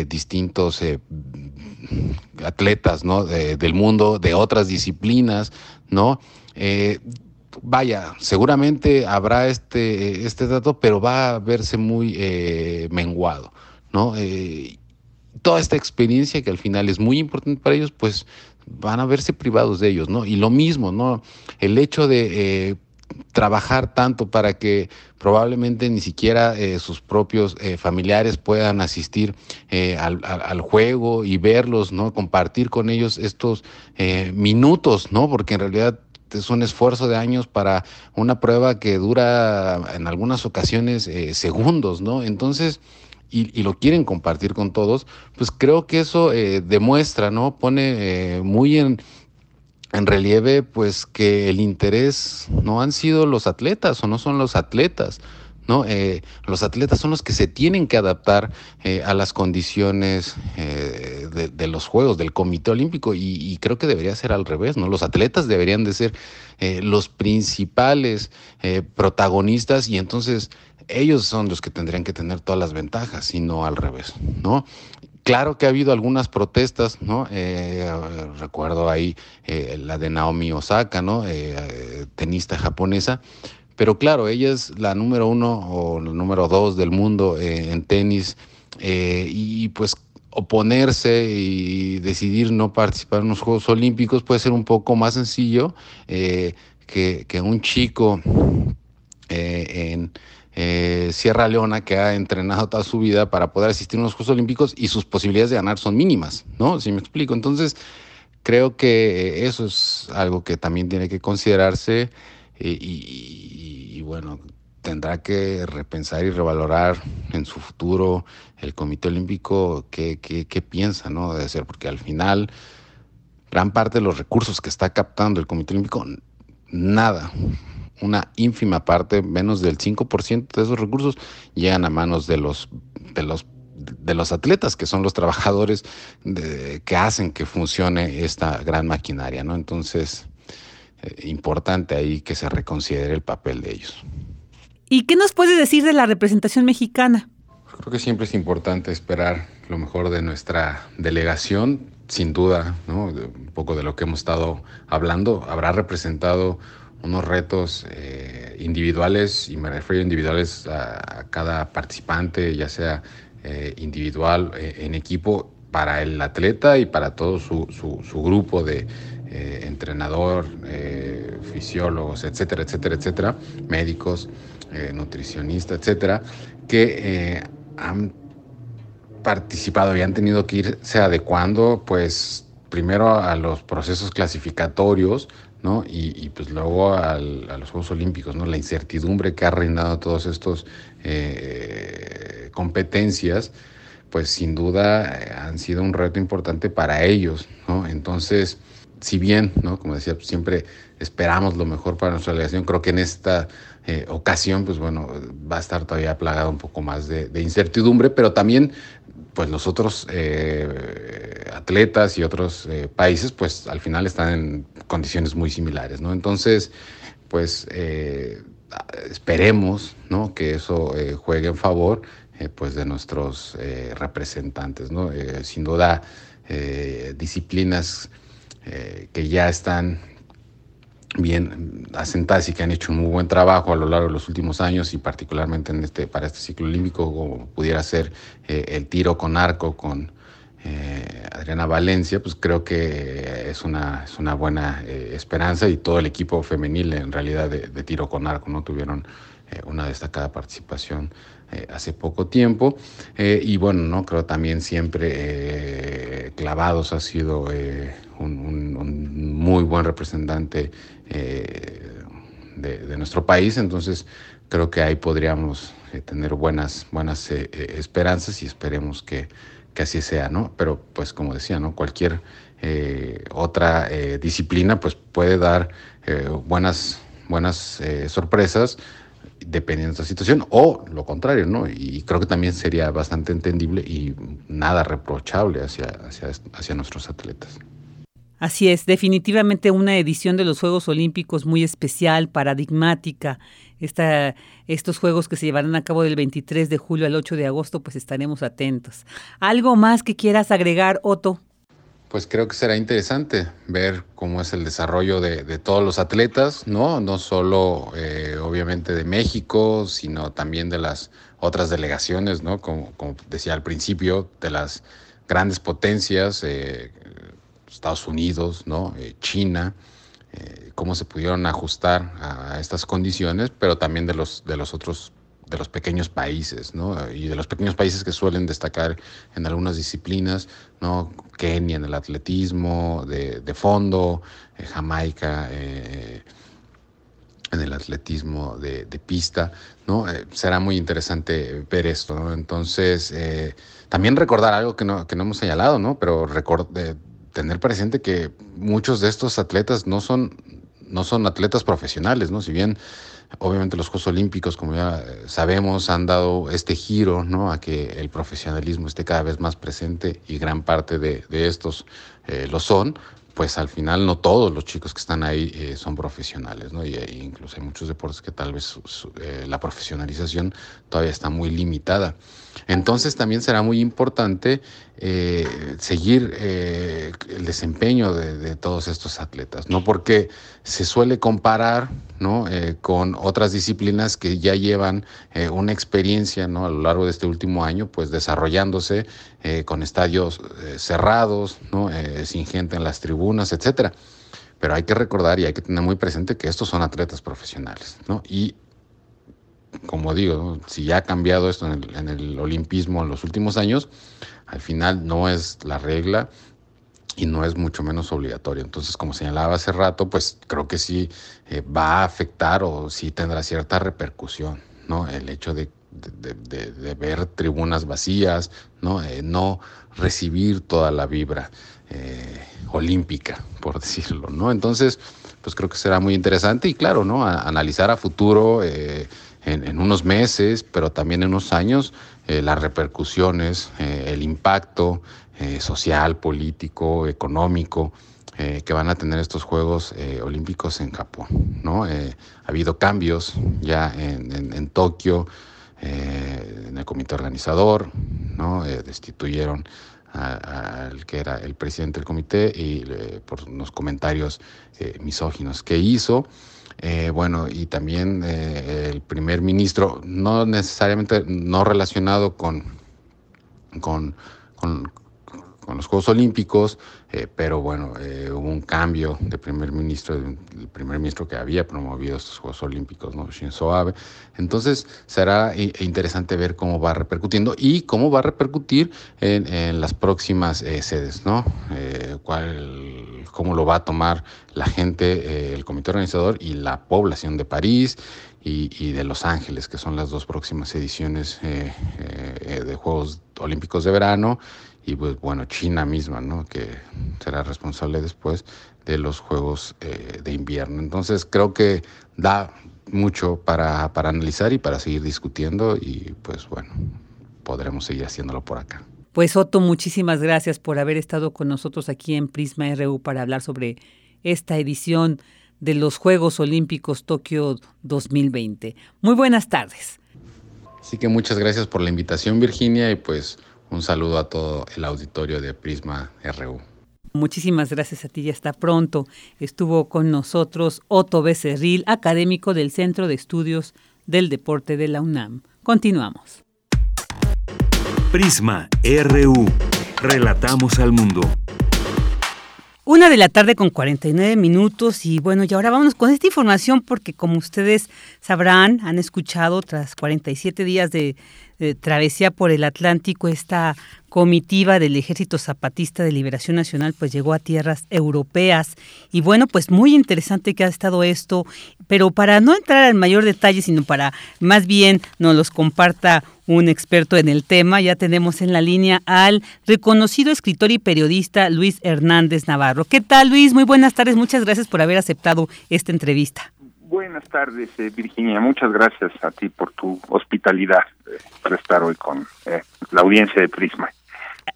distintos atletas, ¿no? del mundo, de otras disciplinas, ¿no? Eh, vaya, seguramente habrá este, este dato, pero va a verse muy eh, menguado, ¿no? Eh, toda esta experiencia que al final es muy importante para ellos, pues van a verse privados de ellos, ¿no? Y lo mismo, ¿no? El hecho de trabajar tanto para que probablemente ni siquiera eh, sus propios eh, familiares puedan asistir eh, al, juego y verlos, ¿no? Compartir con ellos estos minutos, ¿no? Porque en realidad es un esfuerzo de años para una prueba que dura en algunas ocasiones segundos, ¿no? Entonces, y, y, lo quieren compartir con todos, pues creo que eso demuestra, ¿no? Pone muy en, en relieve pues que el interés no han sido los atletas o no son los atletas, ¿no? Eh, los atletas son los que se tienen que adaptar eh, a las condiciones eh, de, los Juegos, del Comité Olímpico, y, creo que debería ser al revés, ¿no? Los atletas deberían de ser los principales protagonistas y entonces ellos son los que tendrían que tener todas las ventajas y no al revés, ¿no? Claro que ha habido algunas protestas, ¿no? Eh, recuerdo ahí eh, la de Naomi Osaka, ¿no? Eh, tenista japonesa. Pero claro, ella es la número uno o la número dos del mundo en tenis. y pues oponerse y decidir no participar en los Juegos Olímpicos puede ser un poco más sencillo que, que, un chico en eh, Sierra Leona que ha entrenado toda su vida para poder asistir a unos Juegos Olímpicos y sus posibilidades de ganar son mínimas, ¿no? Si me explico. Entonces, creo que eso es algo que también tiene que considerarse eh, y, bueno, tendrá que repensar y revalorar en su futuro el Comité Olímpico qué, qué, piensa, ¿no? De ser, porque al final gran parte de los recursos que está captando el Comité Olímpico, nada, una ínfima parte, menos del 5% de esos recursos llegan a manos de los, de los, de los atletas, que son los trabajadores que hacen que funcione esta gran maquinaria, ¿no? Entonces, eh, importante ahí que se reconsidere el papel de ellos. ¿Y qué nos puede decir de la representación mexicana? Creo que siempre es importante esperar lo mejor de nuestra delegación, sin duda, ¿no? Un poco de lo que hemos estado hablando, habrá representado unos retos eh, individuales, y me refiero individuales a, cada participante, ya sea eh, individual, eh, en equipo, para el atleta y para todo su, su, grupo de entrenador, fisiólogos, etcétera, etcétera, etcétera, médicos, nutricionistas, etcétera, que han participado y han tenido que irse adecuando, pues primero a los procesos clasificatorios, Y, pues luego a los Juegos Olímpicos, ¿no? La incertidumbre que ha reinado todas estas eh, competencias, pues sin duda eh, han sido un reto importante para ellos, ¿no? Entonces, si bien, ¿no? Como decía, pues, siempre esperamos lo mejor para nuestra delegación, creo que en esta eh, ocasión, pues bueno, va a estar todavía plagado un poco más de incertidumbre, pero también pues los otros eh, atletas y otros eh, países, pues al final están en condiciones muy similares, ¿no? Entonces, pues eh, esperemos, ¿no? Que eso juegue en favor, pues de nuestros representantes, ¿no? sin duda, disciplinas que ya están bien asentadas y que han hecho un muy buen trabajo a lo largo de los últimos años y particularmente en este, para este ciclo olímpico, como pudiera ser eh, el tiro con arco con eh, Adriana Valencia, pues creo que es una, es una buena eh, esperanza y todo el equipo femenil en realidad de, de tiro con arco no tuvieron una destacada participación hace poco tiempo. y bueno, no creo también siempre Clavados ha sido un, muy buen representante eh, de, nuestro país. Entonces creo que ahí podríamos eh, tener buenas, buenas eh, esperanzas y esperemos que, que, así sea, ¿no? Pero pues como decía, ¿no? Cualquier otra disciplina pues puede dar buenas, buenas sorpresas dependiendo de la situación, o lo contrario, ¿no? Y creo que también sería bastante entendible y nada reprochable hacia, hacia, hacia nuestros atletas. Así es, definitivamente una edición de los Juegos Olímpicos muy especial, paradigmática. Estos Juegos que se llevarán a cabo del 23 de julio al 8 de agosto, pues estaremos atentos. ¿Algo más que quieras agregar, Otto? Pues creo que será interesante ver cómo es el desarrollo de, todos los atletas, ¿no? No solo eh, obviamente de México, sino también de las otras delegaciones, ¿no? Como, decía al principio, de las grandes potencias, eh, Estados Unidos, ¿no? Eh, China, eh, cómo se pudieron ajustar a estas condiciones, pero también de los, de los otros de los pequeños países, ¿no? Y de los pequeños países que suelen destacar en algunas disciplinas, ¿no? Kenia en el atletismo, de, fondo, eh, Jamaica en el atletismo de, pista, ¿no? será muy interesante ver esto, ¿no? Entonces, también recordar algo que no, que no hemos señalado, ¿no? Pero recordar tener presente que muchos de estos atletas no son, no son atletas profesionales, ¿no? Si bien obviamente los Juegos Olímpicos, como ya sabemos, han dado este giro, ¿no? A que el profesionalismo esté cada vez más presente y gran parte de, estos eh, lo son, pues al final no todos los chicos que están ahí eh, son profesionales, ¿no? Y, e incluso hay muchos deportes que tal vez eh, la profesionalización todavía está muy limitada. Entonces también será muy importante eh, seguir el desempeño de, todos estos atletas, ¿no? Porque se suele comparar, ¿no? con otras disciplinas que ya llevan una experiencia, ¿no? A lo largo de este último año, pues desarrollándose con estadios cerrados, ¿no? sin gente en las tribunas etcétera. Pero hay que recordar y hay que tener muy presente que estos son atletas profesionales, ¿no? Y como digo, si ya ha cambiado esto en el, en olimpismo en los últimos años, al final no es la regla y no es mucho menos obligatorio. Entonces, como señalaba hace rato, pues creo que sí eh, va a afectar o sí tendrá cierta repercusión, ¿no? El hecho de, de, ver tribunas vacías, ¿no? Eh, no recibir toda la vibra. Eh, olímpica, por (laughs) decirlo, ¿no? Entonces, pues creo que será muy interesante y claro, ¿no? analizar a futuro en, unos meses, pero también en unos años, eh, las repercusiones, el impacto social, político, económico que van a tener estos Juegos Olímpicos en Japón, ¿no? ha habido cambios ya en, en Tokio, en el comité organizador, ¿no? destituyeron al que era el presidente del comité y por unos comentarios eh, misóginos que hizo. Eh, bueno, y también eh, el primer ministro, no necesariamente no relacionado con, con, con, con los Juegos Olímpicos, eh, pero bueno, eh, hubo un cambio de primer ministro, el primer ministro que había promovido estos Juegos Olímpicos, ¿no? Shinzo Abe. Entonces será interesante ver cómo va repercutiendo y cómo va a repercutir en, las próximas eh, sedes, ¿no? cuál, cómo lo va a tomar la gente, el comité organizador y la población de París y, y, de Los Ángeles, que son las dos próximas ediciones de Juegos Olímpicos de verano y pues bueno, China misma, ¿no? Que será responsable después de los Juegos eh, de Invierno. Entonces creo que da mucho para, para analizar y para seguir discutiendo y pues bueno, podremos seguir haciéndolo por acá. Pues Otto, muchísimas gracias por haber estado con nosotros aquí en Prisma RU para hablar sobre esta edición de los Juegos Olímpicos Tokio 2020. Muy buenas tardes. Así que muchas gracias por la invitación, Virginia, y pues Un saludo a todo el auditorio de Prisma RU. Muchísimas gracias a ti y hasta pronto. Estuvo con nosotros Otto Becerril, académico del Centro de Estudios del Deporte de la UNAM. Continuamos. Prisma RU. Relatamos al mundo. Una de la tarde con 49 minutos y bueno, y ahora vamos con esta información porque como ustedes sabrán, han escuchado tras 47 días de, travesía por el Atlántico, esta comitiva del Ejército Zapatista de Liberación Nacional pues llegó a tierras europeas y bueno, pues muy interesante que ha estado esto, pero para no entrar en mayor detalle, sino para más bien nos los comparta un experto en el tema. Ya tenemos en la línea al reconocido escritor y periodista Luis Hernández Navarro. ¿Qué tal, Luis? Muy buenas tardes. Muchas gracias por haber aceptado esta entrevista. Buenas tardes, eh, Virginia. Muchas gracias a ti por tu hospitalidad eh, para estar hoy con eh, la audiencia de Prisma.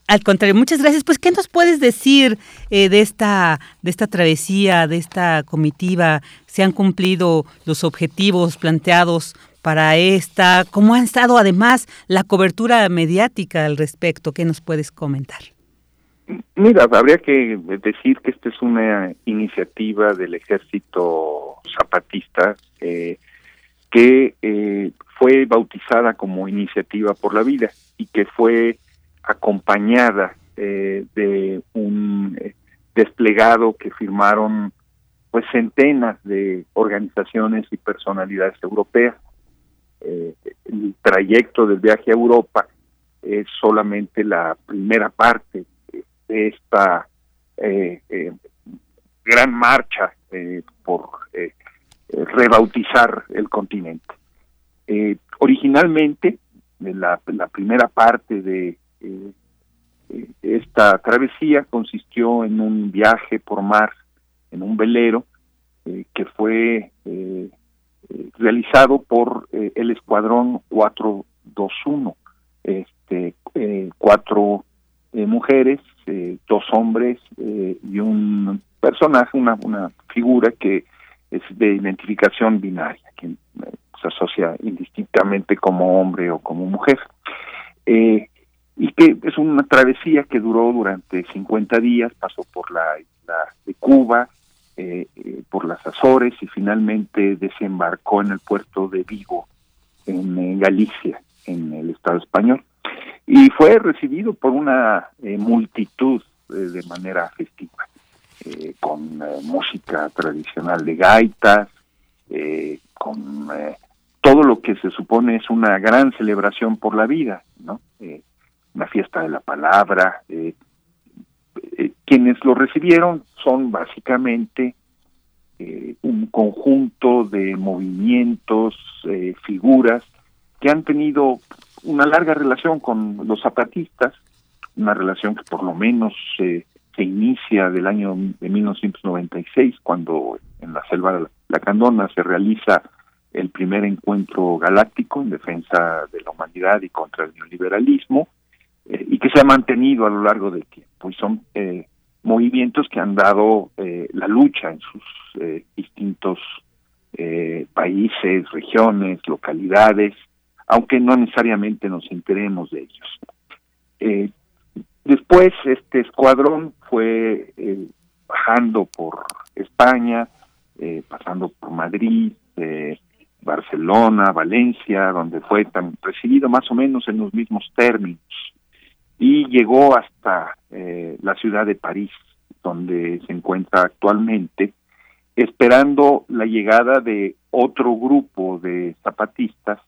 Al contrario, muchas gracias. Pues, ¿qué nos puedes decir de esta de esta travesía, de esta comitiva? ¿Se han cumplido los objetivos planteados para esta? ¿Cómo ha estado además la cobertura mediática al respecto? ¿Qué nos puedes comentar? Mira, habría que decir que esta es una iniciativa del ejército zapatista eh, que eh, fue bautizada como Iniciativa por la Vida y que fue acompañada eh, de un desplegado que firmaron pues centenas de organizaciones y personalidades europeas. Eh, el trayecto del viaje a Europa es solamente la primera parte de esta eh, eh, gran marcha por rebautizar el continente. originalmente, la, la, primera parte de esta travesía consistió en un viaje por mar en un velero que fue realizado por eh, el Escuadrón 421, este, eh, cuatro eh, dos hombres y un personaje, una, figura que es de identificación binaria, quien se asocia indistintamente como hombre o como mujer. y que es una travesía que duró durante 50 días, pasó por la isla de Cuba, eh, eh, por las Azores y finalmente desembarcó en el puerto de Vigo, en, Galicia, en el Estado español. Y fue recibido por una eh, multitud de manera festiva, con música tradicional de gaitas, con todo lo que se supone es una gran celebración por la vida, ¿no? una fiesta de la palabra, eh, quienes lo recibieron son básicamente eh, un conjunto de movimientos, eh, figuras que han tenido una larga relación con los zapatistas, una relación que por lo menos se inicia del año de 1996, cuando en la selva de la Candona se realiza el primer encuentro galáctico en defensa de la humanidad y contra el neoliberalismo, eh, y que se ha mantenido a lo largo del tiempo. Y son eh, movimientos que han dado eh, la lucha en sus distintos países, regiones, localidades, aunque no necesariamente nos enteremos de ellos. después este escuadrón fue bajando por España, pasando por Madrid, Barcelona, Valencia, donde fue tan recibido más o menos en los mismos términos y llegó hasta eh, la ciudad de París, donde se encuentra actualmente, esperando la llegada de otro grupo de zapatistas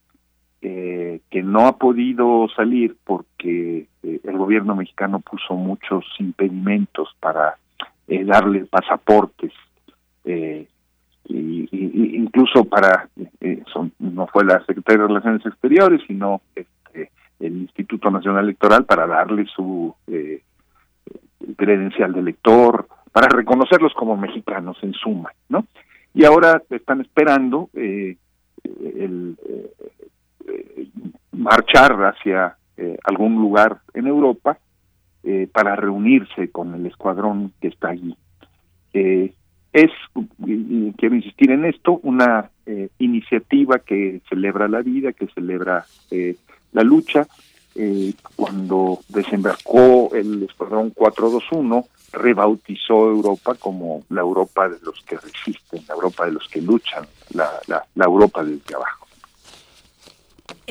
eh, que no ha podido salir porque eh, el gobierno mexicano puso muchos impedimentos para darle pasaportes y, incluso para no fue la Secretaría de Relaciones Exteriores sino el Instituto Nacional Electoral para darle su eh, credencial de elector, para reconocerlos como mexicanos en suma, ¿no? Y ahora están esperando eh, el eh, marchar hacia algún lugar en Europa para reunirse con el escuadrón que está allí. es, quiero insistir en esto, una iniciativa que celebra la vida, que celebra la lucha eh, cuando desembarcó el Escuadrón 421, rebautizó Europa como la Europa de los que resisten, la Europa de los que luchan, la, la, la Europa desde abajo.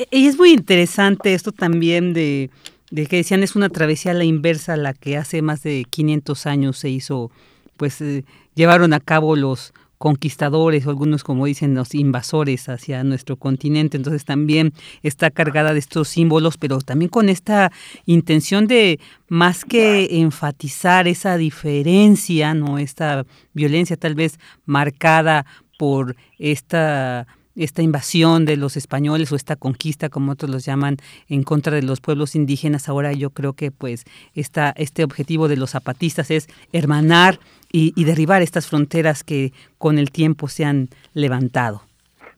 E, y es muy interesante esto también de, de, que decían es una travesía a la inversa la que hace más de 500 años se hizo, pues eh, llevaron a cabo los conquistadores o algunos como dicen los invasores hacia nuestro continente, entonces también está cargada de estos símbolos, pero también con esta intención de más que enfatizar esa diferencia, no esta violencia tal vez marcada por esta esta invasión de los españoles o esta conquista, como otros los llaman, en contra de los pueblos indígenas, ahora yo creo que pues esta, este objetivo de los zapatistas es hermanar y, derribar estas fronteras que con el tiempo se han levantado.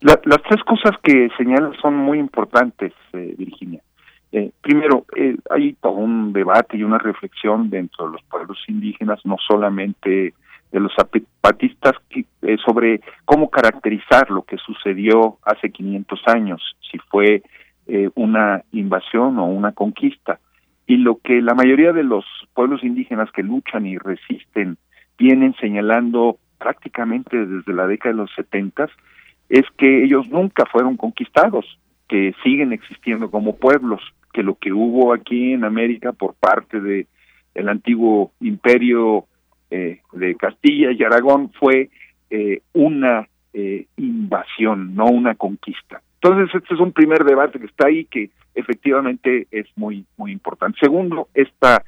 las tres cosas que señalas son muy importantes, eh, Virginia. Eh, primero, eh, hay todo un debate y una reflexión dentro de los pueblos indígenas, no solamente de los zapatistas eh, sobre cómo caracterizar lo que sucedió hace 500 años, si fue eh, una invasión o una conquista. Y lo que la mayoría de los pueblos indígenas que luchan y resisten vienen señalando prácticamente desde la década de los 70 es que ellos nunca fueron conquistados, que siguen existiendo como pueblos, que lo que hubo aquí en América por parte de el antiguo imperio eh, de Castilla y Aragón fue eh, una eh, invasión, no una conquista. Entonces, este es un primer debate que está ahí que efectivamente es muy, muy importante. Segundo, este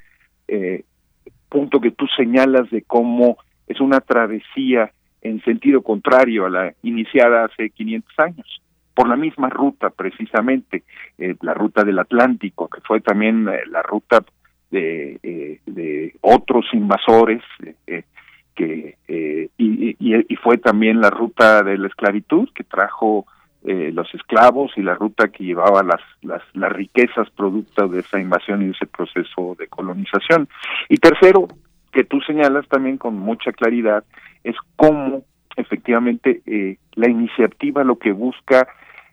punto que tú señalas de cómo es una travesía en sentido contrario a la iniciada hace 500 años, por la misma ruta precisamente, la ruta del Atlántico, que fue también la ruta de, eh, de otros invasores eh, que eh, y, fue también la ruta de la esclavitud que trajo los esclavos y la ruta que llevaba las, las, las riquezas producto de esa invasión y de ese proceso de colonización. Y tercero, que tú señalas también con mucha claridad, es cómo efectivamente la iniciativa lo que busca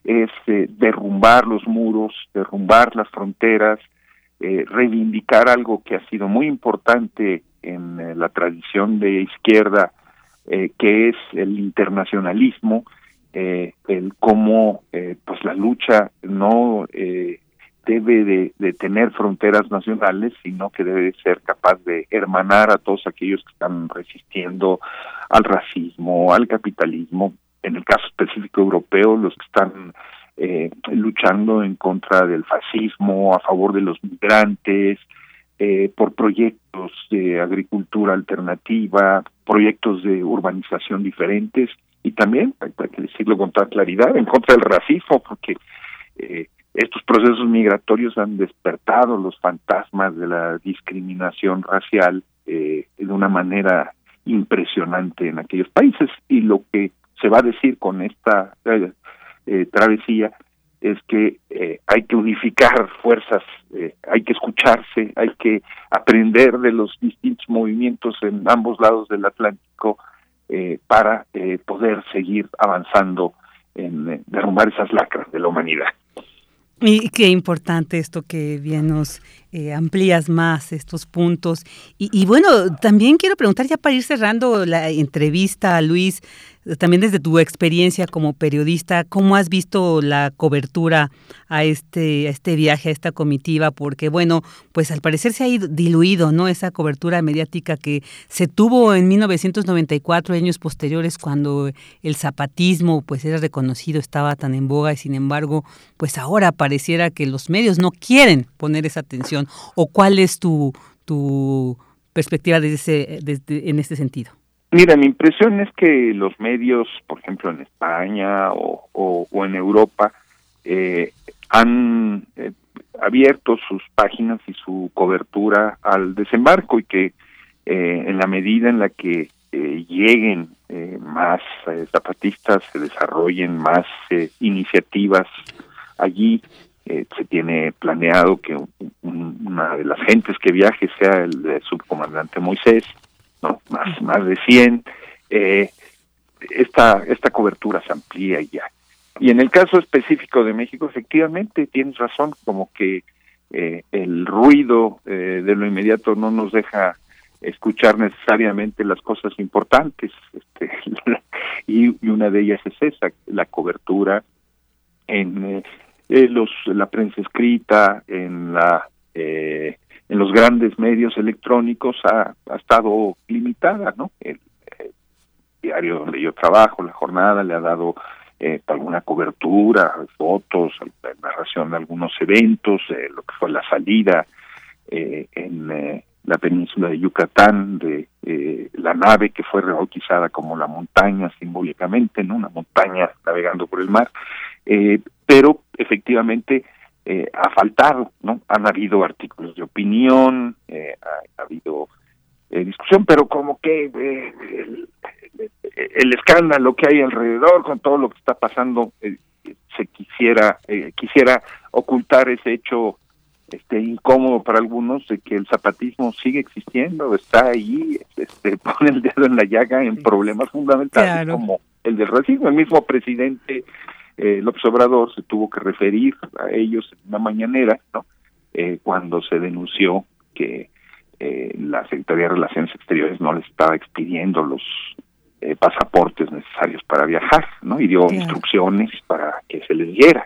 es derrumbar los muros, derrumbar las fronteras, eh, reivindicar algo que ha sido muy importante en eh, la tradición de izquierda, eh, que es el internacionalismo, el cómo pues la lucha no debe de, de, tener fronteras nacionales, sino que debe ser capaz de hermanar a todos aquellos que están resistiendo al racismo, al capitalismo, en el caso específico europeo, los que están eh, luchando en contra del fascismo, a favor de los migrantes, eh, por proyectos de agricultura alternativa, proyectos de urbanización diferentes y también, hay que decirlo con toda claridad, en contra del racismo, porque eh, estos procesos migratorios han despertado los fantasmas de la discriminación racial eh, de una manera impresionante en aquellos países y lo que se va a decir con esta eh, travesía es que eh, hay que unificar fuerzas, eh, hay que escucharse, hay que aprender de los distintos movimientos en ambos lados del Atlántico para poder seguir avanzando en derrumbar esas lacras de la humanidad. Y qué importante esto que bien nos amplías más estos puntos. Y, y, bueno, también quiero preguntar ya para ir cerrando la entrevista, Luis, también desde tu experiencia como periodista, ¿cómo has visto la cobertura a este, a este viaje, a esta comitiva? Porque, bueno, pues al parecer se ha diluido, ¿no? Esa cobertura mediática que se tuvo en 1994, años posteriores, cuando el zapatismo, pues era reconocido, estaba tan en boga y sin embargo, pues ahora pareciera que los medios no quieren poner esa atención. ¿O cuál es tu, tu perspectiva desde desde, en este sentido? Mira, mi impresión es que los medios, por ejemplo, en España o, en Europa, eh, han eh, abierto sus páginas y su cobertura al desembarco y que eh, en la medida en la que lleguen más zapatistas, se desarrollen más iniciativas allí, se tiene planeado que una de las gentes que viaje sea el subcomandante Moisés, ¿no? Más, más de 100. Eh, esta, esta cobertura se amplía ya. Y en el caso específico de México, efectivamente, tienes razón, como que eh, el ruido eh, de lo inmediato no nos deja escuchar necesariamente las cosas importantes este, (laughs) y, una de ellas es esa la cobertura en eh, los la prensa escrita en la en los grandes medios electrónicos ha, estado limitada no el, diario donde yo trabajo la jornada le ha dado eh, alguna cobertura, fotos, narración de algunos eventos, eh, lo que fue la salida eh, en eh, la península de Yucatán de la nave que fue rebautizada como la montaña simbólicamente, ¿no? Una montaña navegando por el mar, pero efectivamente ha faltado, ¿no? Han habido artículos de opinión, ha, habido discusión, pero como que el escándalo que hay alrededor con todo lo que está pasando eh, se quisiera eh, quisiera ocultar ese hecho este incómodo para algunos de que el zapatismo sigue existiendo está ahí este (laughs) pone el dedo en la llaga en problemas fundamentales como el del racismo. El mismo presidente eh, López Obrador se tuvo que referir a ellos en una mañanera no eh, cuando se denunció que la Secretaría de Relaciones Exteriores no le estaba expidiendo los eh, pasaportes necesarios para viajar, ¿no? Y dio instrucciones para que se les diera.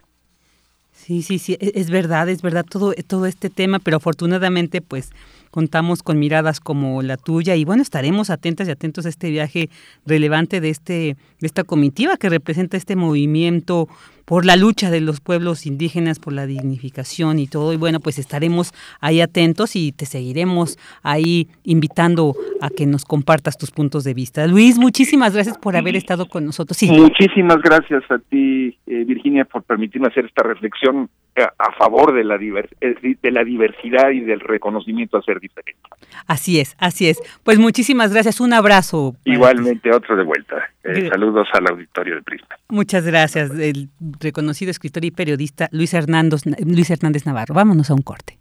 Sí, sí, sí, e-, es verdad, es verdad todo, todo este tema, pero afortunadamente pues contamos con miradas como la tuya y bueno, estaremos atentas y atentos a este viaje relevante de, este, de esta comitiva que representa este movimiento por la lucha de los pueblos indígenas, por la dignificación y todo. Y bueno, pues estaremos ahí atentos y te seguiremos ahí invitando a que nos compartas tus puntos de vista. Luis, muchísimas gracias por haber estado con nosotros. Sí. Muchísimas gracias a ti, eh, Virginia, por permitirme hacer esta reflexión a favor de la, de la diversidad y del reconocimiento a ser diferente. Así es, así es. Pues muchísimas gracias, un abrazo. Igualmente, otro de vuelta. Eh, saludos al auditorio de Prisma. Muchas gracias, el reconocido escritor y periodista Luis Hernández, Luis Hernández Navarro. Vámonos a un corte.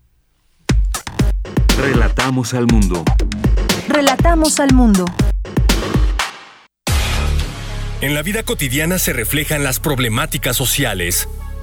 Relatamos al mundo. Relatamos al mundo. En la vida cotidiana se reflejan las problemáticas sociales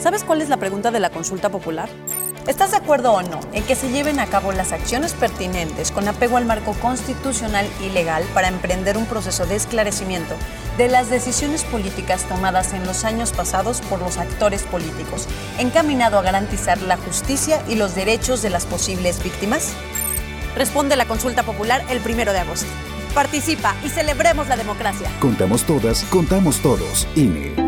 ¿Sabes cuál es la pregunta de la consulta popular? ¿Estás de acuerdo o no en que se lleven a cabo las acciones pertinentes con apego al marco constitucional y legal para emprender un proceso de esclarecimiento de las decisiones políticas tomadas en los años pasados por los actores políticos, encaminado a garantizar la justicia y los derechos de las posibles víctimas? Responde la consulta popular el primero de agosto. Participa y celebremos la democracia. Contamos todas, contamos todos. INE.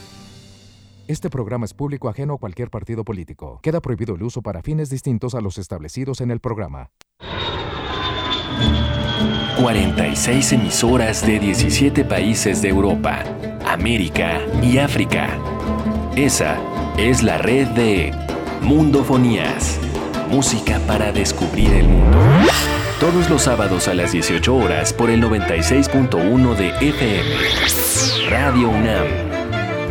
Este programa es público ajeno a cualquier partido político. Queda prohibido el uso para fines distintos a los establecidos en el programa. 46 emisoras de 17 países de Europa, América y África. Esa es la red de Mundofonías. Música para descubrir el mundo. Todos los sábados a las 18 horas por el 96.1 de FM. Radio UNAM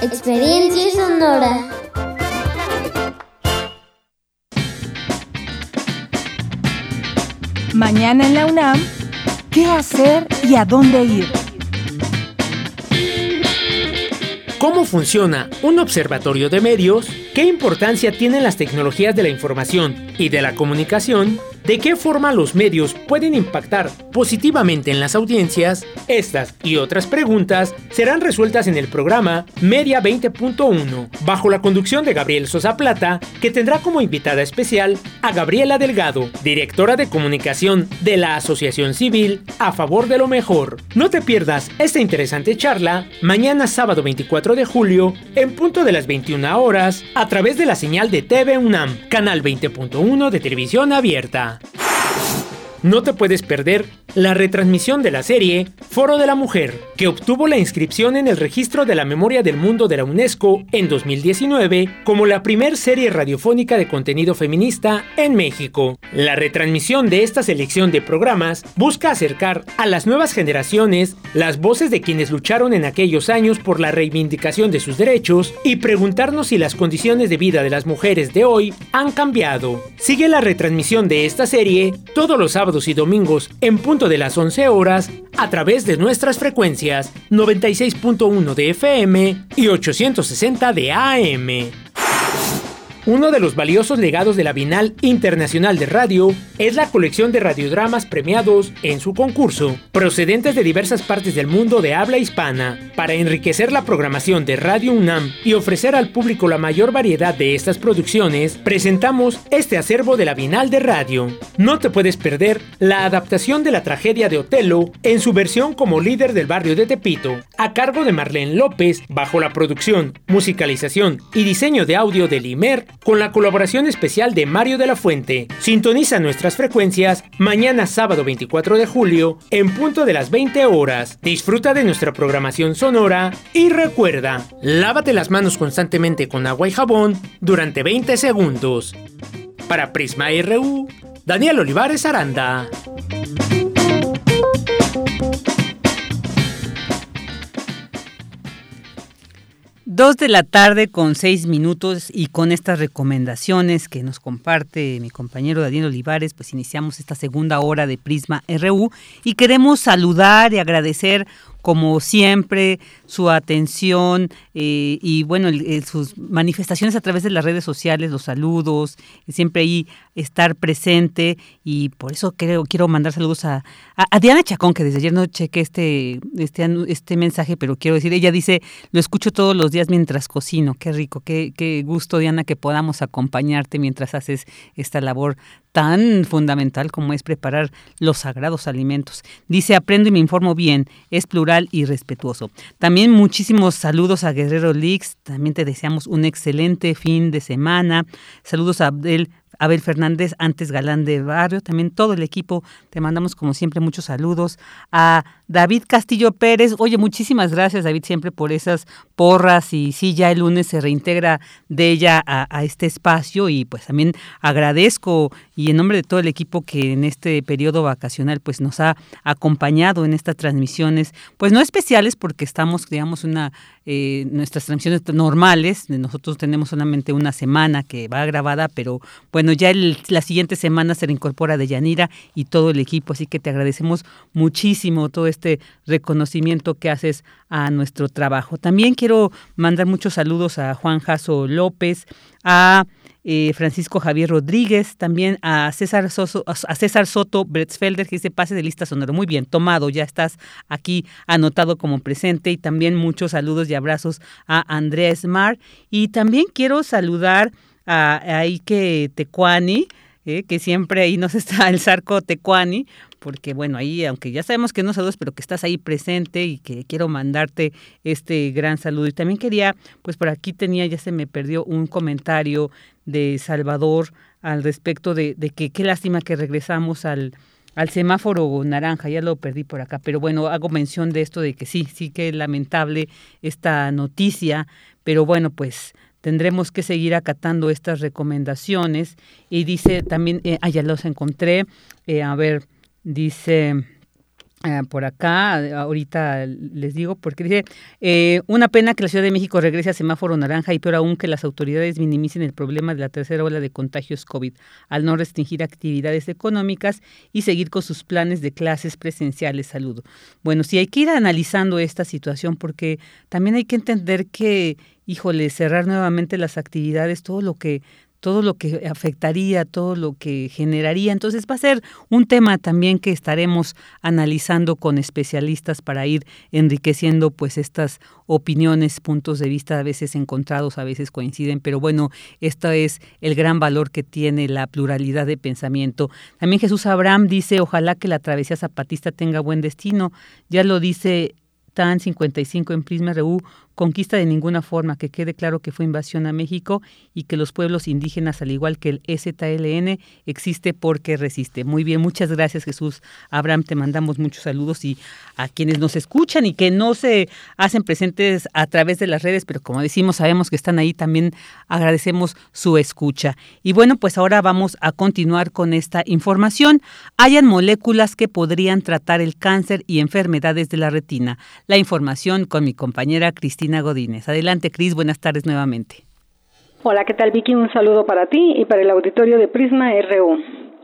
Experiencia sonora. Mañana en la UNAM, ¿qué hacer y a dónde ir? ¿Cómo funciona un observatorio de medios? ¿Qué importancia tienen las tecnologías de la información y de la comunicación? ¿De qué forma los medios pueden impactar positivamente en las audiencias? Estas y otras preguntas serán resueltas en el programa Media 20.1, bajo la conducción de Gabriel Sosa Plata, que tendrá como invitada especial a Gabriela Delgado, directora de comunicación de la Asociación Civil a favor de lo mejor. No te pierdas esta interesante charla mañana sábado 24 de julio en punto de las 21 horas a través de la señal de TV UNAM, canal 20.1 de televisión abierta. No te puedes perder la retransmisión de la serie Foro de la Mujer, que obtuvo la inscripción en el Registro de la Memoria del Mundo de la UNESCO en 2019 como la primer serie radiofónica de contenido feminista en México. La retransmisión de esta selección de programas busca acercar a las nuevas generaciones las voces de quienes lucharon en aquellos años por la reivindicación de sus derechos y preguntarnos si las condiciones de vida de las mujeres de hoy han cambiado. Sigue la retransmisión de esta serie todos los sábados y domingos en punto de las 11 horas a través de nuestras frecuencias 96.1 de FM y 860 de AM. Uno de los valiosos legados de la Bienal Internacional de Radio es la colección de radiodramas premiados en su concurso, procedentes de diversas partes del mundo de habla hispana, para enriquecer la programación de Radio UNAM y ofrecer al público la mayor variedad de estas producciones, presentamos este acervo de la Bienal de Radio. No te puedes perder la adaptación de la tragedia de Otelo en su versión como líder del barrio de Tepito, a cargo de Marlene López, bajo la producción, musicalización y diseño de audio de Limer con la colaboración especial de Mario de la Fuente. Sintoniza nuestras frecuencias mañana sábado 24 de julio en punto de las 20 horas. Disfruta de nuestra programación sonora y recuerda, lávate las manos constantemente con agua y jabón durante 20 segundos. Para Prisma RU, Daniel Olivares Aranda. Dos de la tarde con seis minutos y con estas recomendaciones que nos comparte mi compañero Daniel Olivares, pues iniciamos esta segunda hora de Prisma RU y queremos saludar y agradecer como siempre, su atención eh, y bueno, sus manifestaciones a través de las redes sociales, los saludos, siempre ahí estar presente y por eso quiero, quiero mandar saludos a, a, Diana Chacón, que desde ayer no chequé este, este, este mensaje, pero quiero decir, ella dice, lo escucho todos los días mientras cocino, qué rico, qué, qué gusto Diana que podamos acompañarte mientras haces esta labor tan fundamental como es preparar los sagrados alimentos. Dice, aprendo y me informo bien, es plural y respetuoso. También muchísimos saludos a Guerrero Lix, también te deseamos un excelente fin de semana. Saludos a Abdel Abel Fernández, antes Galán de Barrio, también todo el equipo, te mandamos como siempre muchos saludos. A David Castillo Pérez, oye, muchísimas gracias David siempre por esas porras y sí, ya el lunes se reintegra de ella a, este espacio y pues también agradezco y en nombre de todo el equipo que en este periodo vacacional pues nos ha acompañado en estas transmisiones, pues no especiales porque estamos, digamos, una eh, nuestras transmisiones normales, nosotros tenemos solamente una semana que va grabada, pero bueno, ya la siguiente semana se reincorpora de Yanira y todo el equipo, así que te agradecemos muchísimo todo este reconocimiento que haces a nuestro trabajo. También quiero mandar muchos saludos a Juan Jaso López, a eh, Francisco Javier Rodríguez, también a César, Soso, a César Soto Bretzfelder, que dice pase de lista sonoro. Muy bien, tomado, ya estás aquí anotado como presente. Y también muchos saludos y abrazos a Andrea Smart. Y también quiero saludar a, Ike Tecuani, eh, que siempre ahí nos (laughs) está el Zarco Tecuani, porque bueno, ahí, aunque ya sabemos que no saludos, pero que estás ahí presente y que quiero mandarte este gran saludo. Y también quería, pues por aquí tenía, ya se me perdió un comentario de Salvador al respecto de, que qué lástima que regresamos al, al semáforo naranja, ya lo perdí por acá, pero bueno, hago mención de esto de que sí, sí que lamentable esta noticia, pero bueno, pues tendremos que seguir acatando estas recomendaciones. Y dice también, eh, ah, ya los encontré, eh, a ver, dice... Ah, por acá, ahorita les digo, porque dice, eh, una pena que la Ciudad de México regrese a semáforo naranja y peor aún que las autoridades minimicen el problema de la tercera ola de contagios COVID al no restringir actividades económicas y seguir con sus planes de clases presenciales. Saludo. Bueno, sí hay que ir analizando esta situación porque también hay que entender que, híjole, cerrar nuevamente las actividades, todo lo que todo lo que afectaría, todo lo que generaría. Entonces va a ser un tema también que estaremos analizando con especialistas para ir enriqueciendo pues estas opiniones, puntos de vista a veces encontrados, a veces coinciden, pero bueno, esto es el gran valor que tiene la pluralidad de pensamiento. También Jesús Abraham dice, ojalá que la travesía zapatista tenga buen destino. Ya lo dice TAN 55 en Prisma RU conquista de ninguna forma, que quede claro que fue invasión a México y que los pueblos indígenas, al igual que el EZLN, existe porque resiste. Muy bien, muchas gracias Jesús. Abraham, te mandamos muchos saludos y a quienes nos escuchan y que no se hacen presentes a través de las redes, pero como decimos, sabemos que están ahí, también agradecemos su escucha. Y bueno, pues ahora vamos a continuar con esta información. Hayan moléculas que podrían tratar el cáncer y enfermedades de la retina. La información con mi compañera Cristina Adelante, Cris, buenas tardes nuevamente. Hola, ¿qué tal, Vicky? Un saludo para ti y para el auditorio de Prisma RU.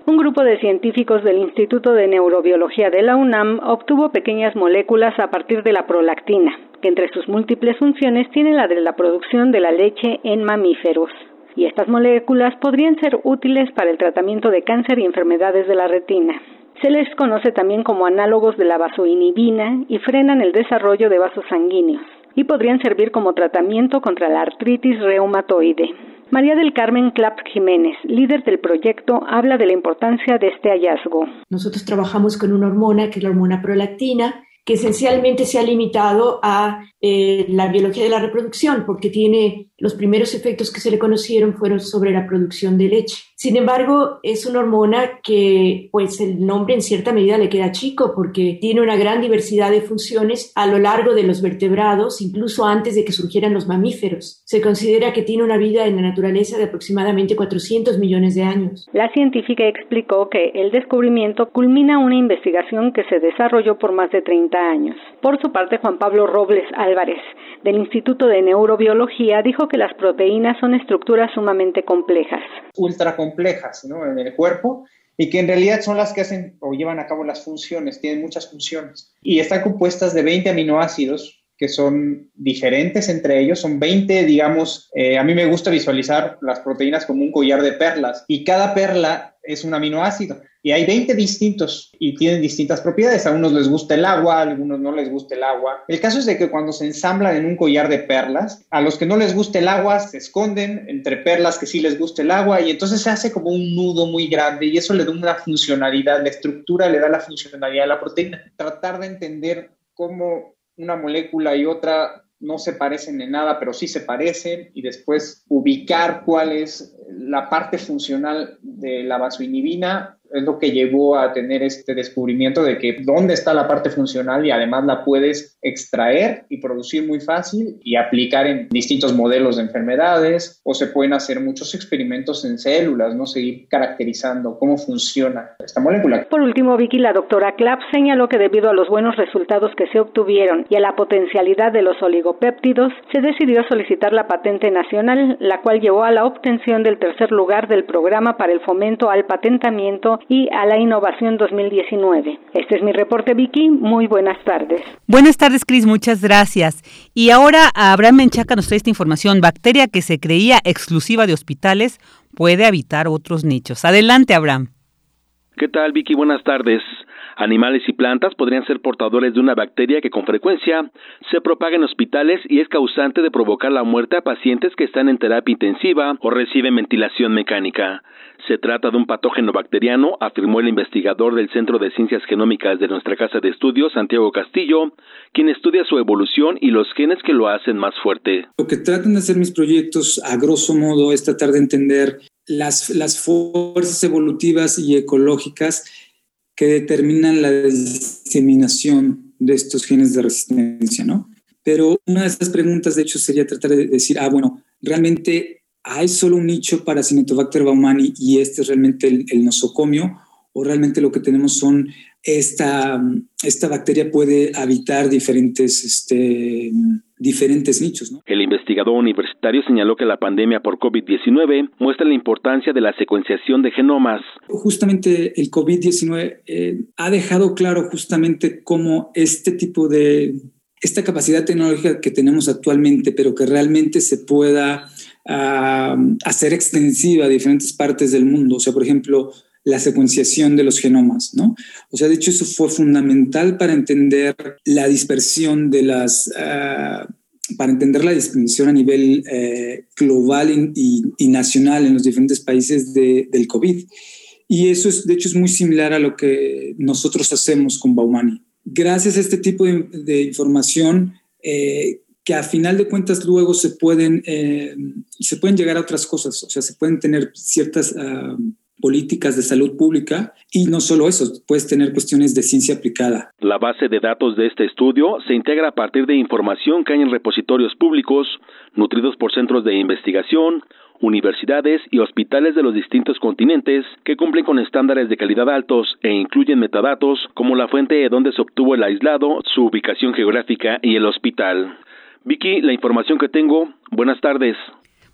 Un grupo de científicos del Instituto de Neurobiología de la UNAM obtuvo pequeñas moléculas a partir de la prolactina, que entre sus múltiples funciones tiene la de la producción de la leche en mamíferos. Y estas moléculas podrían ser útiles para el tratamiento de cáncer y enfermedades de la retina. Se les conoce también como análogos de la vasoinibina y frenan el desarrollo de vasos sanguíneos y podrían servir como tratamiento contra la artritis reumatoide. María del Carmen Clap Jiménez, líder del proyecto, habla de la importancia de este hallazgo. Nosotros trabajamos con una hormona que es la hormona prolactina, que esencialmente se ha limitado a eh, la biología de la reproducción, porque tiene los primeros efectos que se le conocieron fueron sobre la producción de leche. Sin embargo, es una hormona que, pues, el nombre en cierta medida le queda chico porque tiene una gran diversidad de funciones a lo largo de los vertebrados, incluso antes de que surgieran los mamíferos. Se considera que tiene una vida en la naturaleza de aproximadamente 400 millones de años. La científica explicó que el descubrimiento culmina una investigación que se desarrolló por más de 30 años. Por su parte, Juan Pablo Robles Álvarez, del Instituto de Neurobiología, dijo que las proteínas son estructuras sumamente complejas. Ultra complejas ¿no? en el cuerpo y que en realidad son las que hacen o llevan a cabo las funciones, tienen muchas funciones. Y están compuestas de 20 aminoácidos son diferentes entre ellos, son 20, digamos, eh, a mí me gusta visualizar las proteínas como un collar de perlas y cada perla es un aminoácido y hay 20 distintos y tienen distintas propiedades. A unos les gusta el agua, a algunos no les gusta el agua. El caso es de que cuando se ensamblan en un collar de perlas, a los que no les gusta el agua se esconden entre perlas que sí les gusta el agua y entonces se hace como un nudo muy grande y eso le da una funcionalidad, la estructura le da la funcionalidad a la proteína. Tratar de entender cómo una molécula y otra no se parecen en nada, pero sí se parecen, y después ubicar cuál es la parte funcional de la vasoinibina es lo que llevó a tener este descubrimiento de que dónde está la parte funcional y además la puedes extraer y producir muy fácil y aplicar en distintos modelos de enfermedades o se pueden hacer muchos experimentos en células, ¿no? Seguir caracterizando cómo funciona esta molécula. Por último, Vicky, la doctora Clapp señaló que debido a los buenos resultados que se obtuvieron y a la potencialidad de los oligopéptidos, se decidió solicitar la patente nacional, la cual llevó a la obtención del tercer lugar del programa para el fomento al patentamiento y a la innovación 2019. Este es mi reporte, Vicky. Muy buenas tardes. Buenas tardes, Cris. Muchas gracias. Y ahora Abraham Menchaca nos trae esta información. Bacteria que se creía exclusiva de hospitales puede habitar otros nichos. Adelante, Abraham. ¿Qué tal, Vicky? Buenas tardes. Animales y plantas podrían ser portadores de una bacteria que con frecuencia se propaga en hospitales y es causante de provocar la muerte a pacientes que están en terapia intensiva o reciben ventilación mecánica. Se trata de un patógeno bacteriano, afirmó el investigador del Centro de Ciencias Genómicas de nuestra Casa de Estudios, Santiago Castillo, quien estudia su evolución y los genes que lo hacen más fuerte. Lo que tratan de hacer mis proyectos, a grosso modo, es tratar de entender las, las fuerzas evolutivas y ecológicas que determinan la diseminación de estos genes de resistencia, ¿no? Pero una de estas preguntas, de hecho, sería tratar de decir, ah, bueno, realmente hay solo un nicho para Cinetobacter baumani y este es realmente el, nosocomio, o realmente lo que tenemos son esta, esta bacteria puede habitar diferentes, este, diferentes nichos. ¿no? El investigador universitario señaló que la pandemia por COVID-19 muestra la importancia de la secuenciación de genomas. Justamente el COVID-19 eh, ha dejado claro justamente cómo este tipo de, esta capacidad tecnológica que tenemos actualmente, pero que realmente se pueda ah, hacer extensiva a diferentes partes del mundo. O sea, por ejemplo, la secuenciación de los genomas, ¿no? O sea, de hecho, eso fue fundamental para entender la dispersión de las... Ah, para entender la dispersión a nivel eh, global y, nacional en los diferentes países del COVID. Y eso, es, de hecho, es muy similar a lo que nosotros hacemos con Baumani gracias a este tipo de, información, eh, que a final de cuentas luego se pueden, eh, se pueden llegar a otras cosas, o sea, se pueden tener ciertas ah, políticas de salud pública y no solo eso, puedes tener cuestiones de ciencia aplicada. La base de datos de este estudio se integra a partir de información que hay en repositorios públicos, nutridos por centros de investigación, universidades y hospitales de los distintos continentes que cumplen con estándares de calidad altos e incluyen metadatos como la fuente de donde se obtuvo el aislado, su ubicación geográfica y el hospital. Vicky, la información que tengo. Buenas tardes.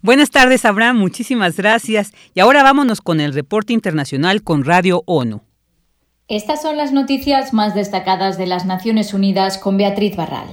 Buenas tardes, Abraham. Muchísimas gracias. Y ahora vámonos con el reporte internacional con Radio ONU. Estas son las noticias más destacadas de las Naciones Unidas con Beatriz Barral.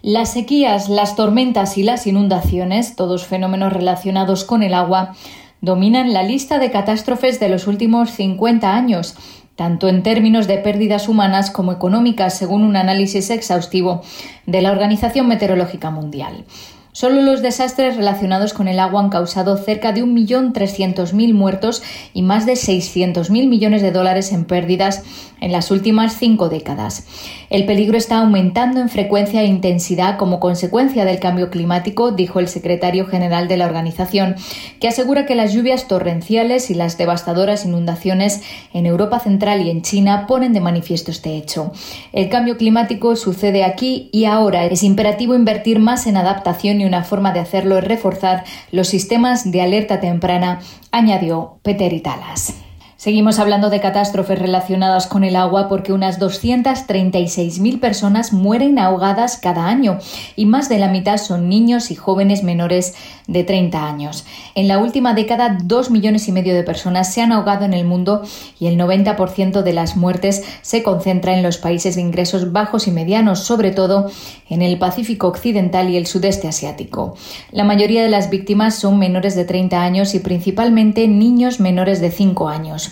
Las sequías, las tormentas y las inundaciones, todos fenómenos relacionados con el agua, dominan la lista de catástrofes de los últimos 50 años, tanto en términos de pérdidas humanas como económicas, según un análisis exhaustivo de la Organización Meteorológica Mundial. Solo los desastres relacionados con el agua han causado cerca de 1.300.000 muertos y más de 600.000 millones de dólares en pérdidas en las últimas cinco décadas. El peligro está aumentando en frecuencia e intensidad como consecuencia del cambio climático, dijo el secretario general de la organización, que asegura que las lluvias torrenciales y las devastadoras inundaciones en Europa Central y en China ponen de manifiesto este hecho. El cambio climático sucede aquí y ahora. Es imperativo invertir más en adaptación y una forma de hacerlo es reforzar los sistemas de alerta temprana, añadió Peter Italas. Seguimos hablando de catástrofes relacionadas con el agua porque unas 236.000 personas mueren ahogadas cada año y más de la mitad son niños y jóvenes menores de 30 años. En la última década, dos millones y medio de personas se han ahogado en el mundo y el 90% de las muertes se concentra en los países de ingresos bajos y medianos, sobre todo en el Pacífico Occidental y el sudeste asiático. La mayoría de las víctimas son menores de 30 años y principalmente niños menores de 5 años.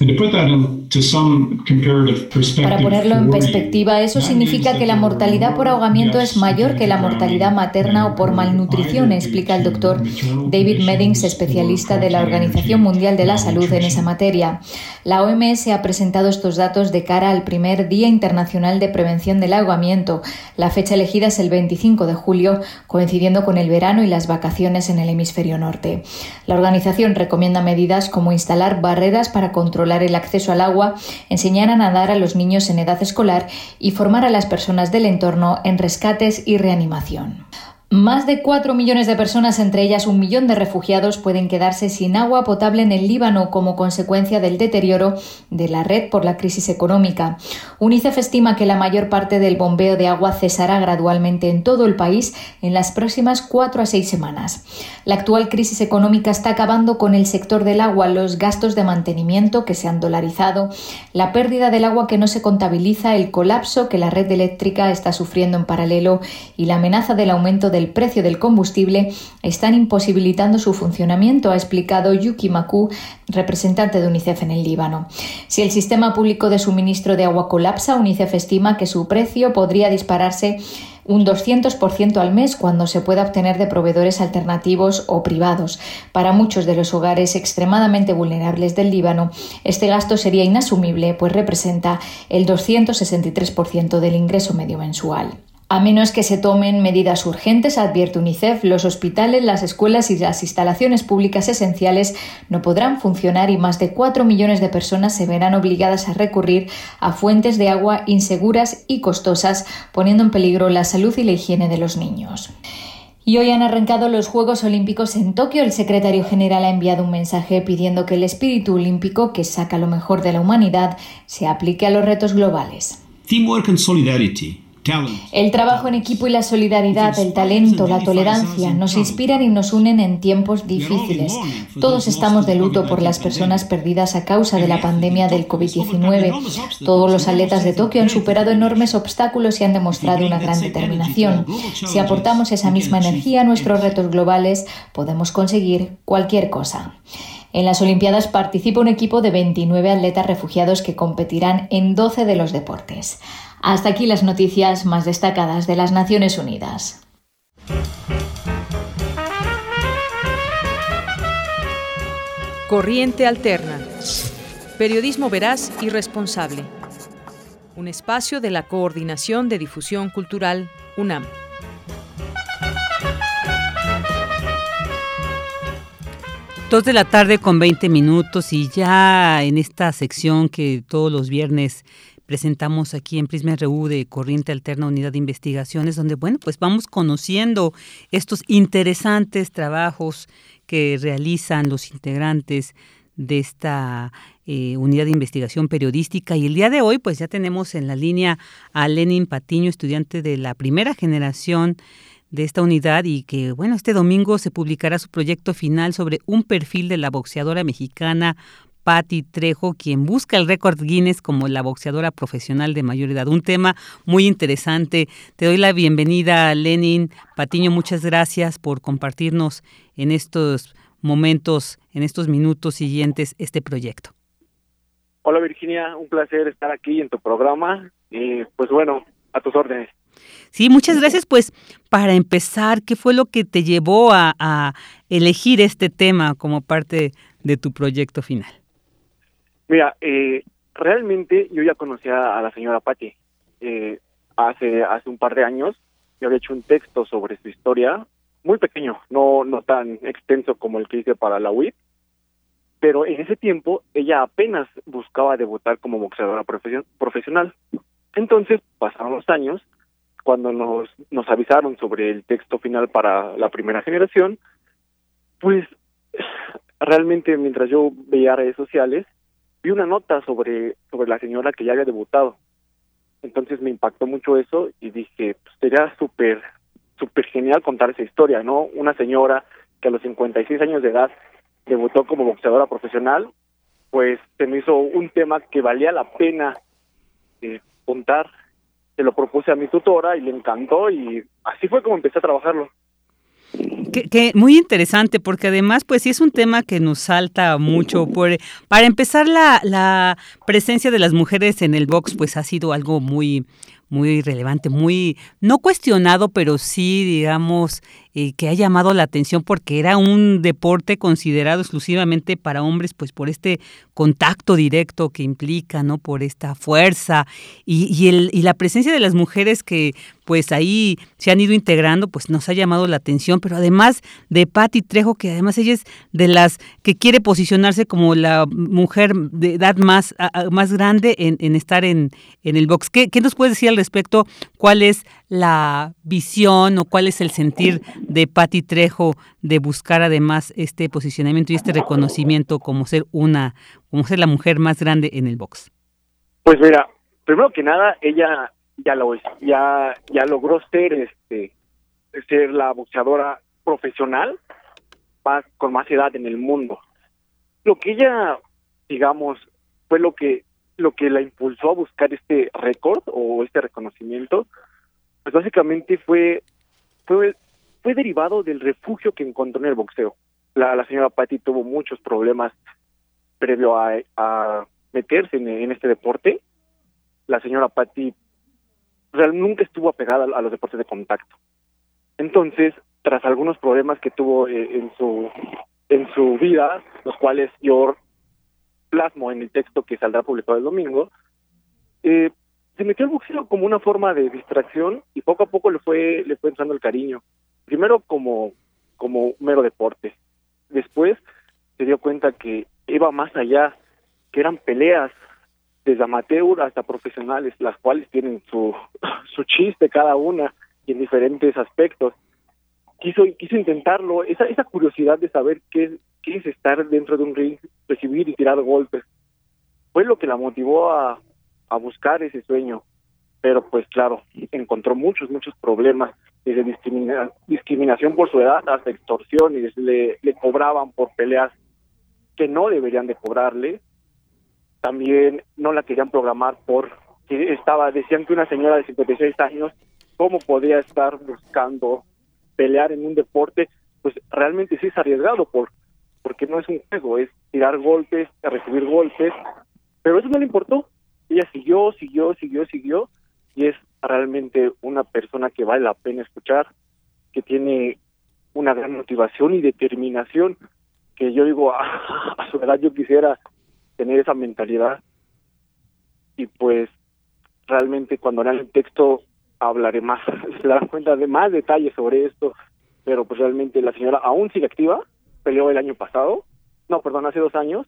Para ponerlo en perspectiva, eso significa que la mortalidad por ahogamiento es mayor que la mortalidad materna o por malnutrición, explica el doctor David Meddings, especialista de la Organización Mundial de la Salud en esa materia. La OMS ha presentado estos datos de cara al primer Día Internacional de Prevención del Ahogamiento. La fecha elegida es el 25 de julio, coincidiendo con el verano y las vacaciones en el hemisferio norte. La organización recomienda medidas como instalar barreras para controlar el acceso al agua, enseñar a nadar a los niños en edad escolar y formar a las personas del entorno en rescates y reanimación. Más de 4 millones de personas, entre ellas un millón de refugiados, pueden quedarse sin agua potable en el Líbano como consecuencia del deterioro de la red por la crisis económica. UNICEF estima que la mayor parte del bombeo de agua cesará gradualmente en todo el país en las próximas cuatro a seis semanas. La actual crisis económica está acabando con el sector del agua, los gastos de mantenimiento que se han dolarizado, la pérdida del agua que no se contabiliza, el colapso que la red eléctrica está sufriendo en paralelo y la amenaza del aumento de el precio del combustible están imposibilitando su funcionamiento, ha explicado Yuki Maku, representante de UNICEF en el Líbano. Si el sistema público de suministro de agua colapsa, UNICEF estima que su precio podría dispararse un 200% al mes cuando se pueda obtener de proveedores alternativos o privados. Para muchos de los hogares extremadamente vulnerables del Líbano, este gasto sería inasumible, pues representa el 263% del ingreso medio mensual. A menos que se tomen medidas urgentes, advierte UNICEF, los hospitales, las escuelas y las instalaciones públicas esenciales no podrán funcionar y más de 4 millones de personas se verán obligadas a recurrir a fuentes de agua inseguras y costosas, poniendo en peligro la salud y la higiene de los niños. Y hoy han arrancado los Juegos Olímpicos en Tokio. El secretario general ha enviado un mensaje pidiendo que el espíritu olímpico, que saca lo mejor de la humanidad, se aplique a los retos globales. Teamwork and solidarity el trabajo en equipo y la solidaridad, el talento, la tolerancia nos inspiran y nos unen en tiempos difíciles. Todos estamos de luto por las personas perdidas a causa de la pandemia del COVID-19. Todos los atletas de Tokio han superado enormes obstáculos y han demostrado una gran determinación. Si aportamos esa misma energía a nuestros retos globales, podemos conseguir cualquier cosa. En las Olimpiadas participa un equipo de 29 atletas refugiados que competirán en 12 de los deportes. Hasta aquí las noticias más destacadas de las Naciones Unidas. Corriente Alterna. Periodismo veraz y responsable. Un espacio de la Coordinación de Difusión Cultural, UNAM. Dos de la tarde con 20 minutos y ya en esta sección que todos los viernes presentamos aquí en Prisma RU de Corriente Alterna Unidad de Investigaciones, donde, bueno, pues vamos conociendo estos interesantes trabajos que realizan los integrantes de esta eh, unidad de investigación periodística. Y el día de hoy, pues ya tenemos en la línea a Lenin Patiño, estudiante de la primera generación de esta unidad y que, bueno, este domingo se publicará su proyecto final sobre un perfil de la boxeadora mexicana Patti Trejo, quien busca el récord Guinness como la boxeadora profesional de mayor edad. Un tema muy interesante. Te doy la bienvenida, Lenin. Patiño, muchas gracias por compartirnos en estos momentos, en estos minutos siguientes, este proyecto. Hola Virginia, un placer estar aquí en tu programa y pues bueno, a tus órdenes. Sí, muchas gracias. Pues para empezar, ¿qué fue lo que te llevó a, a elegir este tema como parte de tu proyecto final? Mira, eh, realmente yo ya conocía a la señora Patti. Eh, hace, hace un par de años yo había hecho un texto sobre su historia, muy pequeño, no, no tan extenso como el que hice para la UIP, pero en ese tiempo ella apenas buscaba debutar como boxeadora profesional. Entonces pasaron los años, cuando nos, nos avisaron sobre el texto final para la primera generación, pues realmente mientras yo veía redes sociales, vi una nota sobre, sobre la señora que ya había debutado. Entonces me impactó mucho eso y dije, pues sería súper, súper genial contar esa historia, ¿no? Una señora que a los 56 años de edad debutó como boxeadora profesional, pues se me hizo un tema que valía la pena eh, contar. Se lo propuse a mi tutora y le encantó y así fue como empecé a trabajarlo. Que, muy interesante, porque además, pues sí es un tema que nos salta mucho. Por, para empezar, la, la presencia de las mujeres en el box, pues ha sido algo muy, muy relevante, muy, no cuestionado, pero sí, digamos, eh, que ha llamado la atención porque era un deporte considerado exclusivamente para hombres, pues por este contacto directo que implica, ¿no? Por esta fuerza y, y, el, y la presencia de las mujeres que pues ahí se han ido integrando, pues nos ha llamado la atención, pero además de Patti Trejo, que además ella es de las que quiere posicionarse como la mujer de edad más, más grande en, en estar en, en el box. ¿Qué, ¿Qué nos puedes decir al respecto? ¿Cuál es la visión o cuál es el sentir de Patti Trejo de buscar además este posicionamiento y este reconocimiento como ser una, como ser la mujer más grande en el box? Pues mira, primero que nada, ella ya lo ya ya logró ser este ser la boxeadora profesional más con más edad en el mundo. Lo que ella digamos fue lo que lo que la impulsó a buscar este récord o este reconocimiento, pues básicamente fue fue fue derivado del refugio que encontró en el boxeo. La, la señora Patty tuvo muchos problemas previo a, meterse en, este deporte. La señora Patty real, nunca estuvo apegada a, los deportes de contacto. Entonces, tras algunos problemas que tuvo eh, en su en su vida, los cuales yo plasmo en el texto que saldrá publicado el domingo, eh, se metió al boxeo como una forma de distracción y poco a poco le fue le fue entrando el cariño. Primero como como mero deporte. Después se dio cuenta que iba más allá, que eran peleas desde amateur hasta profesionales, las cuales tienen su (laughs) su chiste cada una y en diferentes aspectos. Quiso quiso intentarlo, esa esa curiosidad de saber qué qué es estar dentro de un ring, recibir y tirar golpes. Fue lo que la motivó a a buscar ese sueño, pero pues claro, encontró muchos, muchos problemas, desde discrimina discriminación por su edad hasta extorsiones, le, le cobraban por peleas que no deberían de cobrarle, también no la querían programar por que estaba, decían que una señora de 56 años, ¿cómo podía estar buscando pelear en un deporte? Pues realmente sí es arriesgado por porque no es un juego, es tirar golpes, recibir golpes, pero eso no le importó, ella siguió, siguió, siguió, siguió y es realmente una persona que vale la pena escuchar, que tiene una gran motivación y determinación, que yo digo, (laughs) a, su edad yo quisiera tener esa mentalidad y pues realmente cuando lean el texto hablaré más, (laughs) se darán cuenta de más detalles sobre esto, pero pues realmente la señora aún sigue activa, peleó el año pasado, no, perdón, hace dos años,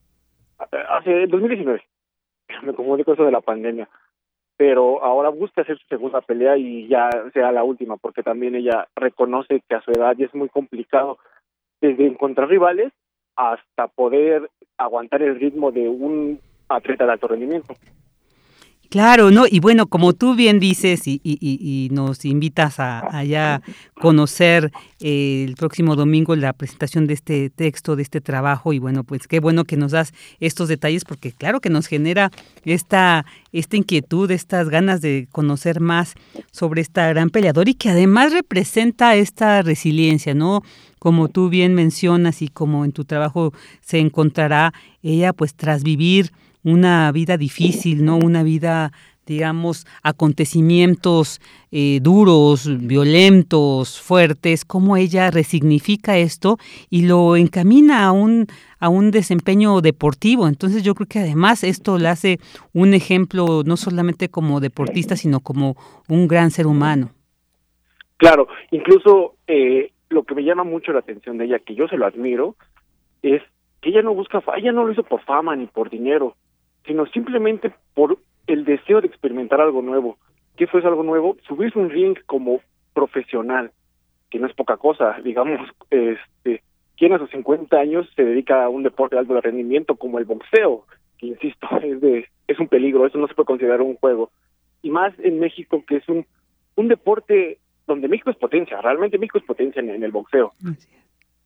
hace 2019, (laughs) me confundí con eso de la pandemia. Pero ahora busca hacer su segunda pelea y ya sea la última, porque también ella reconoce que a su edad ya es muy complicado desde encontrar rivales hasta poder aguantar el ritmo de un atleta de alto rendimiento. Claro, ¿no? Y bueno, como tú bien dices y, y, y nos invitas a, ya conocer eh, el próximo domingo la presentación de este texto, de este trabajo, y bueno, pues qué bueno que nos das estos detalles, porque claro que nos genera esta, esta inquietud, estas ganas de conocer más sobre esta gran peleadora y que además representa esta resiliencia, ¿no? Como tú bien mencionas y como en tu trabajo se encontrará ella, pues tras vivir una vida difícil, ¿no? Una vida, digamos, acontecimientos eh, duros, violentos, fuertes, cómo ella resignifica esto y lo encamina a un, a un desempeño deportivo. Entonces yo creo que además esto le hace un ejemplo no solamente como deportista, sino como un gran ser humano. Claro, incluso eh, lo que me llama mucho la atención de ella, que yo se lo admiro, es que ella no busca, ella no lo hizo por fama ni por dinero, sino simplemente por el deseo de experimentar algo nuevo. ¿Qué fue algo nuevo? Subirse un ring como profesional, que no es poca cosa, (laughs) digamos, este, quien a sus 50 años se dedica a un deporte de alto rendimiento como el boxeo, que insisto, (laughs) es de es un peligro, eso no se puede considerar un juego. Y más en México que es un un deporte donde México es potencia, realmente México es potencia en, en el boxeo.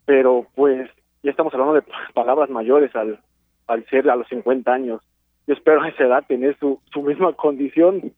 Pero pues ya estamos hablando de palabras mayores al al ser a los 50 años yo espero a esa edad tener su, su misma condición.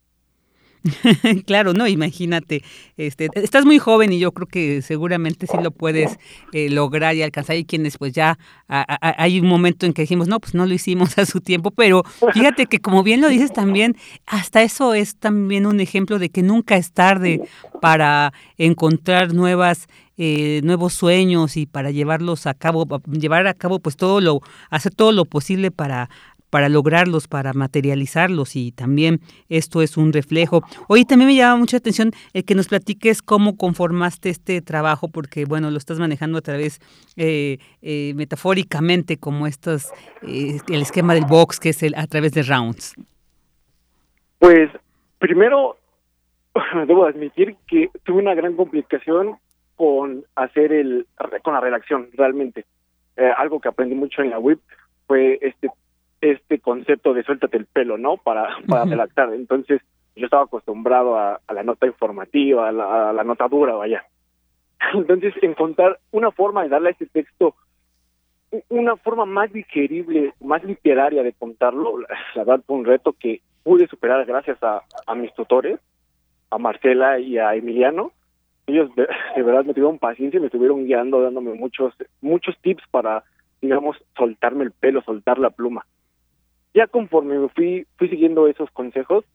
(laughs) claro, no, imagínate, este, estás muy joven y yo creo que seguramente sí lo puedes eh, lograr y alcanzar. Y quienes, pues ya hay un momento en que dijimos, no, pues no lo hicimos a su tiempo, pero fíjate que como bien lo dices también, hasta eso es también un ejemplo de que nunca es tarde para encontrar nuevas eh, nuevos sueños y para llevarlos a cabo, llevar a cabo pues todo lo, hacer todo lo posible para para lograrlos, para materializarlos y también esto es un reflejo. Hoy también me llama mucha atención el que nos platiques cómo conformaste este trabajo, porque bueno, lo estás manejando a través, eh, eh, metafóricamente, como estos, eh, el esquema del box, que es el, a través de rounds. Pues primero, (laughs) debo admitir que tuve una gran complicación con hacer el, con la redacción, realmente. algo que aprendí mucho en la web fue este este concepto de suéltate el pelo, ¿no? Para, para redactar. Entonces, yo estaba acostumbrado a, la nota informativa, a la, a la, nota dura, vaya. (laughs) Entonces, encontrar una forma de darle a ese texto una forma más digerible, más literaria de contarlo, la verdad fue un reto que pude superar gracias a, a mis tutores, a Marcela y a Emiliano. Ellos de, (laughs) de verdad me tuvieron paciencia y me estuvieron guiando, dándome muchos, muchos tips para, digamos, soltarme el pelo, soltar la pluma ya conforme me fui, fui siguiendo esos consejos,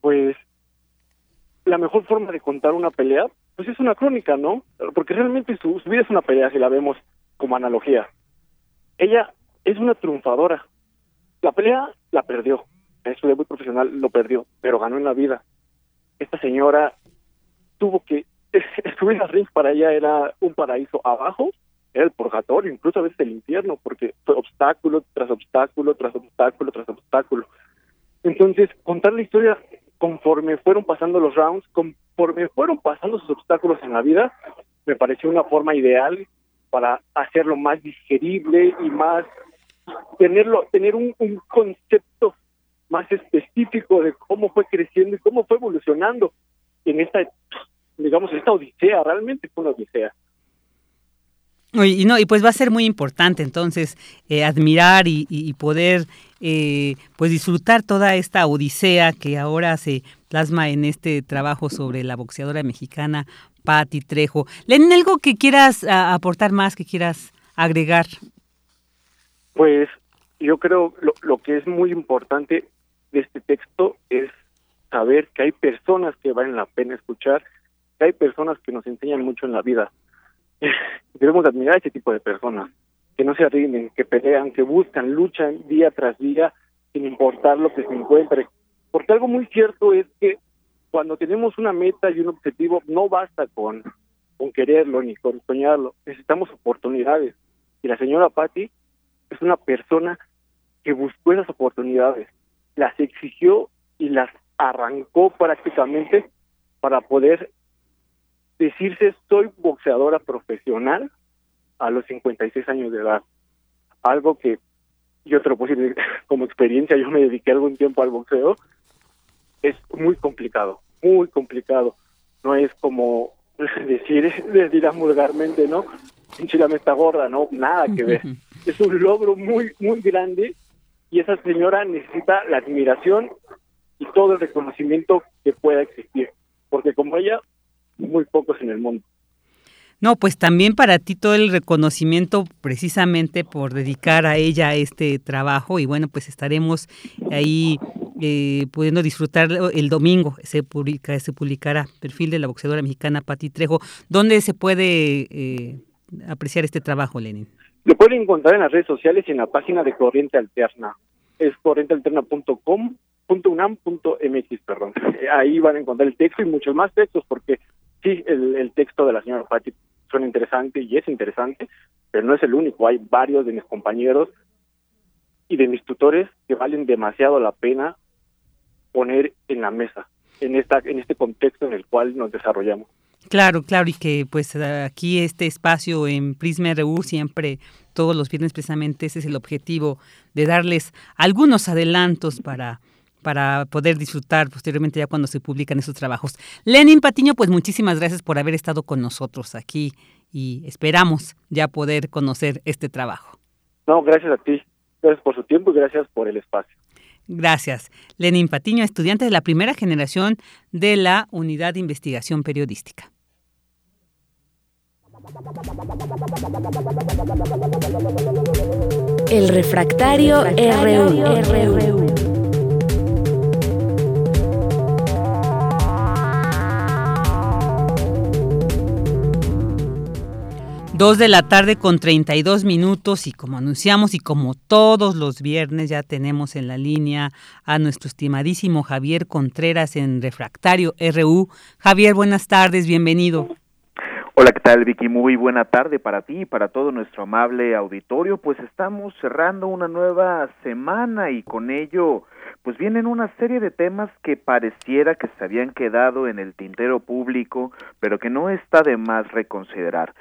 pues la mejor forma de contar una pelea, pues es una crónica, ¿no? Porque realmente su, vida es una pelea si la vemos como analogía. Ella es una triunfadora. La pelea la perdió, en su debut profesional lo perdió, pero ganó en la vida. Esta señora tuvo que (laughs) subir al ring para ella era un paraíso abajo, el purgatorio, incluso a veces el infierno, porque fue obstáculo tras obstáculo, tras obstáculo, tras obstáculo. Entonces, contar la historia conforme fueron pasando los rounds, conforme fueron pasando sus obstáculos en la vida, me pareció una forma ideal para hacerlo más digerible y más tenerlo tener un, un concepto más específico de cómo fue creciendo y cómo fue evolucionando en esta digamos esta odisea realmente fue una odisea y no y pues va a ser muy importante entonces eh, admirar y, poder eh, pues disfrutar toda esta odisea que ahora se plasma en este trabajo sobre la boxeadora mexicana Patti Trejo. Len, ¿algo que quieras aportar más, que quieras agregar? Pues yo creo lo, lo que es muy importante de este texto es saber que hay personas que valen la pena escuchar, que hay personas que nos enseñan mucho en la vida. (laughs) Debemos admirar a este tipo de personas, que no se rinden, que pelean, que buscan, luchan día tras día sin importar lo que se encuentre. Porque algo muy cierto es que cuando tenemos una meta y un objetivo, no basta con, con quererlo ni con soñarlo, necesitamos oportunidades. Y la señora Patti es una persona que buscó esas oportunidades, las exigió y las arrancó prácticamente para poder decirse soy boxeadora profesional a los 56 años de edad. Algo que yo te lo puedo decir (laughs) como experiencia, yo me dediqué algún tiempo al boxeo es muy complicado, muy complicado. No es como (laughs) decir, (laughs) dirán vulgarmente, ¿no? me está gorda, no, nada que ver. Es un logro muy, muy grande y esa señora necesita la admiración y todo el reconocimiento que pueda existir, porque como ella, muy pocos en el mundo. No, pues también para ti todo el reconocimiento precisamente por dedicar a ella este trabajo y bueno, pues estaremos ahí eh, pudiendo disfrutar el domingo. Se publica, se publicará perfil de la boxeadora mexicana Pati Trejo. ¿Dónde se puede eh, apreciar este trabajo, Lenin? Lo pueden encontrar en las redes sociales y en la página de Corriente Alterna. Es corrientealterna.com.unam.mx, perdón. (laughs) Ahí van a encontrar el texto y muchos más textos porque sí, el, texto de la señora Pati suena interesante y es interesante, pero no es el único. Hay varios de mis compañeros y de mis tutores que valen demasiado la pena poner en la mesa en esta en este contexto en el cual nos desarrollamos. Claro, claro, y que pues aquí este espacio en Prisma RU siempre, todos los viernes precisamente ese es el objetivo de darles algunos adelantos para, para poder disfrutar posteriormente ya cuando se publican esos trabajos. Lenin Patiño, pues muchísimas gracias por haber estado con nosotros aquí y esperamos ya poder conocer este trabajo. No, gracias a ti. Gracias por su tiempo y gracias por el espacio. Gracias. Lenin Patiño, estudiante de la primera generación de la Unidad de Investigación Periodística. El refractario, RU. Dos de la tarde con 32 minutos y como anunciamos y como todos los viernes ya tenemos en la línea a nuestro estimadísimo Javier Contreras en Refractario RU. Javier, buenas tardes, bienvenido. Hola, ¿qué tal Vicky? Muy buena tarde para ti y para todo nuestro amable auditorio. Pues estamos cerrando una nueva semana y con ello pues vienen una serie de temas que pareciera que se habían quedado en el tintero público, pero que no está de más reconsiderar.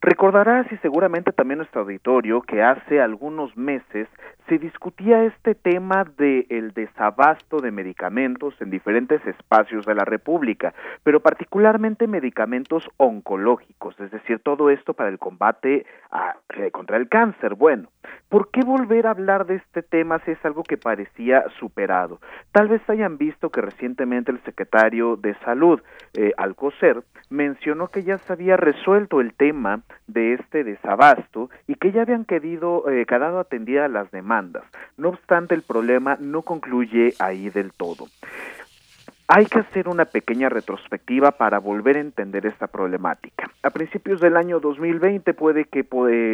Recordarás y seguramente también nuestro auditorio que hace algunos meses se discutía este tema del el desabasto de medicamentos en diferentes espacios de la República, pero particularmente medicamentos oncológicos, es decir, todo esto para el combate eh, contra el cáncer. Bueno, ¿por qué volver a hablar de este tema si es algo que parecía superado? Tal vez hayan visto que recientemente el secretario de Salud, eh, Alcocer, mencionó que ya se había resuelto el tema de este desabasto y que ya habían quedado, eh, quedado atendida las No obstante, el problema no concluye ahí del todo. Hay que hacer una pequeña retrospectiva para volver a entender esta problemática. A principios del año 2020 puede que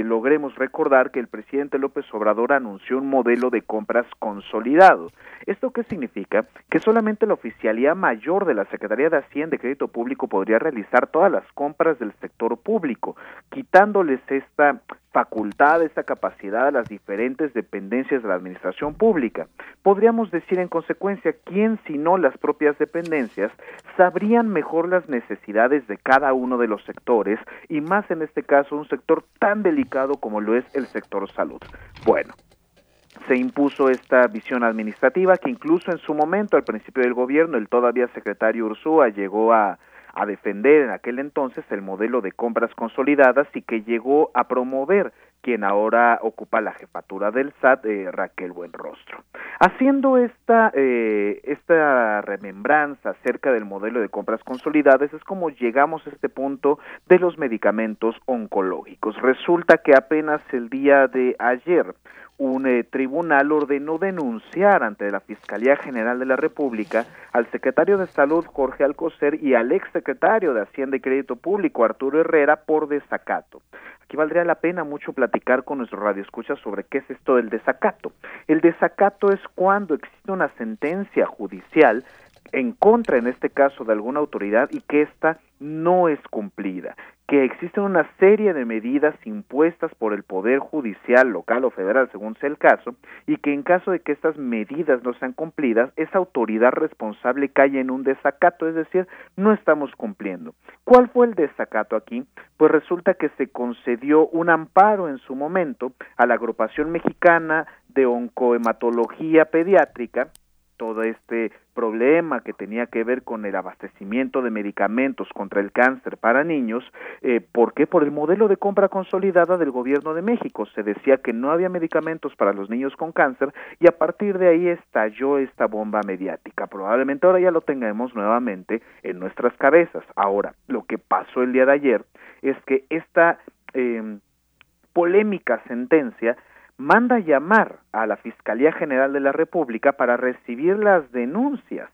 logremos recordar que el presidente López Obrador anunció un modelo de compras consolidado. ¿Esto qué significa? Que solamente la oficialía mayor de la Secretaría de Hacienda y Crédito Público podría realizar todas las compras del sector público, quitándoles esta facultad, esta capacidad a las diferentes dependencias de la administración pública. Podríamos decir en consecuencia, ¿quién si no las propias dependencias sabrían mejor las necesidades de cada uno de los sectores y más en este caso un sector tan delicado como lo es el sector salud? Bueno, se impuso esta visión administrativa que incluso en su momento, al principio del gobierno, el todavía secretario Ursúa llegó a a defender en aquel entonces el modelo de compras consolidadas y que llegó a promover quien ahora ocupa la jefatura del SAT, eh, Raquel Buenrostro. Haciendo esta, eh, esta remembranza acerca del modelo de compras consolidadas es como llegamos a este punto de los medicamentos oncológicos. Resulta que apenas el día de ayer un eh, tribunal ordenó denunciar ante la Fiscalía General de la República al secretario de Salud Jorge Alcocer y al exsecretario de Hacienda y Crédito Público Arturo Herrera por desacato. Aquí valdría la pena mucho platicar con nuestro radioescucha sobre qué es esto del desacato. El desacato es cuando existe una sentencia judicial en contra, en este caso, de alguna autoridad y que ésta no es cumplida que existen una serie de medidas impuestas por el Poder Judicial local o federal, según sea el caso, y que en caso de que estas medidas no sean cumplidas, esa autoridad responsable cae en un desacato, es decir, no estamos cumpliendo. ¿Cuál fue el desacato aquí? Pues resulta que se concedió un amparo en su momento a la agrupación mexicana de oncohematología pediátrica, todo este problema que tenía que ver con el abastecimiento de medicamentos contra el cáncer para niños, eh, ¿por qué? Por el modelo de compra consolidada del gobierno de México. Se decía que no había medicamentos para los niños con cáncer y a partir de ahí estalló esta bomba mediática. Probablemente ahora ya lo tengamos nuevamente en nuestras cabezas. Ahora, lo que pasó el día de ayer es que esta eh, polémica sentencia manda llamar a la Fiscalía General de la República para recibir las denuncias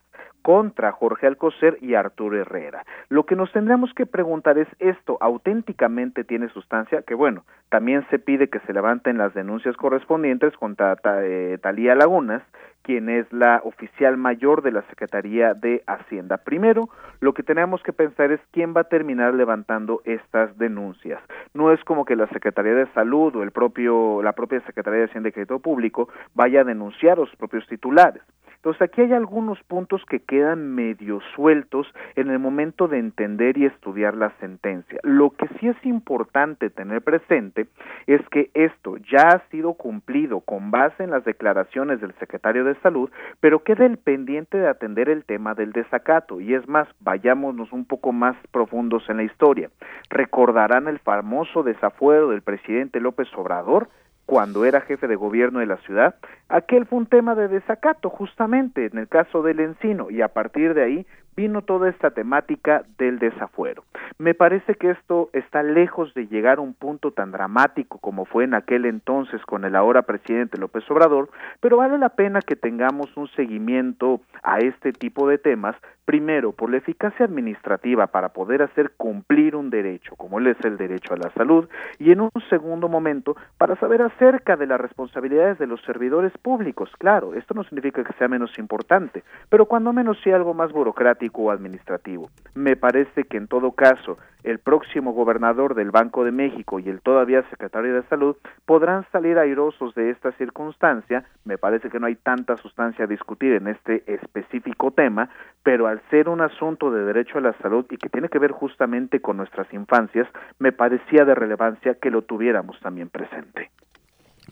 contra Jorge Alcocer y Arturo Herrera. Lo que nos tendríamos que preguntar es, ¿esto auténticamente tiene sustancia? Que bueno, también se pide que se levanten las denuncias correspondientes contra eh, Talía Lagunas, quien es la oficial mayor de la Secretaría de Hacienda. Primero, lo que tenemos que pensar es quién va a terminar levantando estas denuncias. No es como que la Secretaría de Salud o el propio, la propia Secretaría de Hacienda y Crédito Público vaya a denunciar a los propios titulares. Entonces aquí hay algunos puntos que quedan medio sueltos en el momento de entender y estudiar la sentencia. Lo que sí es importante tener presente es que esto ya ha sido cumplido con base en las declaraciones del secretario de Salud, pero queda el pendiente de atender el tema del desacato. Y es más, vayámonos un poco más profundos en la historia. Recordarán el famoso desafuero del presidente López Obrador cuando era jefe de gobierno de la ciudad, aquel fue un tema de desacato justamente en el caso del encino y a partir de ahí vino toda esta temática del desafuero. Me parece que esto está lejos de llegar a un punto tan dramático como fue en aquel entonces con el ahora presidente López Obrador, pero vale la pena que tengamos un seguimiento a este tipo de temas, primero por la eficacia administrativa para poder hacer cumplir un derecho, como es el derecho a la salud, y en un segundo momento para saber acerca de las responsabilidades de los servidores públicos. Claro, esto no significa que sea menos importante, pero cuando menos sea algo más burocrático administrativo. Me parece que en todo caso el próximo gobernador del Banco de México y el todavía secretario de Salud podrán salir airosos de esta circunstancia. Me parece que no hay tanta sustancia a discutir en este específico tema, pero al ser un asunto de derecho a la salud y que tiene que ver justamente con nuestras infancias, me parecía de relevancia que lo tuviéramos también presente.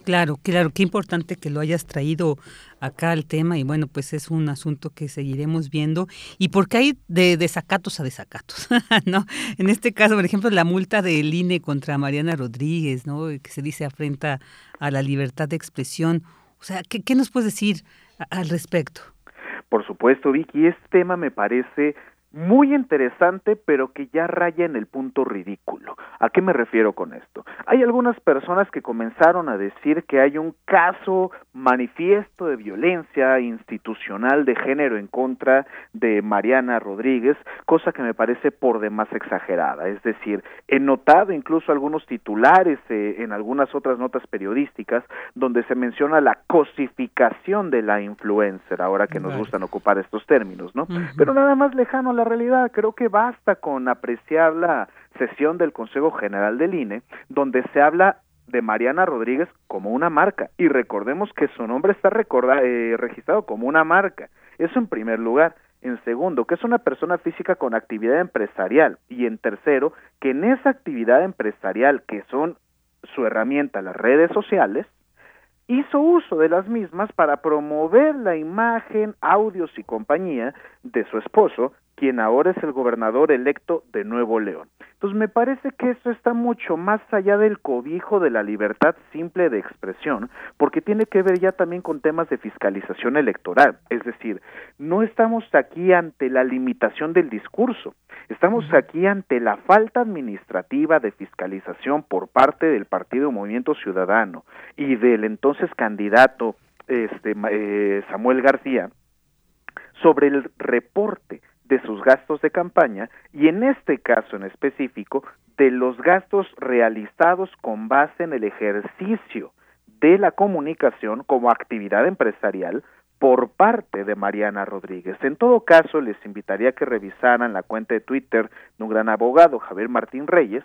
Claro, claro, qué importante que lo hayas traído acá al tema y bueno, pues es un asunto que seguiremos viendo y porque hay de desacatos a desacatos, (laughs) ¿no? En este caso, por ejemplo, la multa del INE contra Mariana Rodríguez, ¿no? Que se dice afrenta a la libertad de expresión. O sea, ¿qué, qué nos puedes decir al respecto? Por supuesto, Vicky, este tema me parece muy interesante, pero que ya raya en el punto ridículo. ¿A qué me refiero con esto? Hay algunas personas que comenzaron a decir que hay un caso manifiesto de violencia institucional de género en contra de Mariana Rodríguez, cosa que me parece por demás exagerada. Es decir, he notado incluso algunos titulares eh, en algunas otras notas periodísticas donde se menciona la cosificación de la influencer, ahora que nos gustan ocupar estos términos, ¿no? Pero nada más lejano a la realidad. Creo que basta con apreciar la sesión del Consejo General del INE, donde se habla de Mariana Rodríguez como una marca. Y recordemos que su nombre está eh, registrado como una marca. Eso en primer lugar. En segundo, que es una persona física con actividad empresarial. Y en tercero, que en esa actividad empresarial, que son su herramienta, las redes sociales, hizo uso de las mismas para promover la imagen, audios y compañía de su esposo, quien ahora es el gobernador electo de Nuevo León. Entonces me parece que eso está mucho más allá del cobijo de la libertad simple de expresión, porque tiene que ver ya también con temas de fiscalización electoral. Es decir, no estamos aquí ante la limitación del discurso, estamos aquí ante la falta administrativa de fiscalización por parte del Partido Movimiento Ciudadano y del entonces candidato este, eh, Samuel García sobre el reporte de sus gastos de campaña y en este caso en específico de los gastos realizados con base en el ejercicio de la comunicación como actividad empresarial por parte de Mariana Rodríguez. En todo caso, les invitaría a que revisaran la cuenta de Twitter de un gran abogado, Javier Martín Reyes,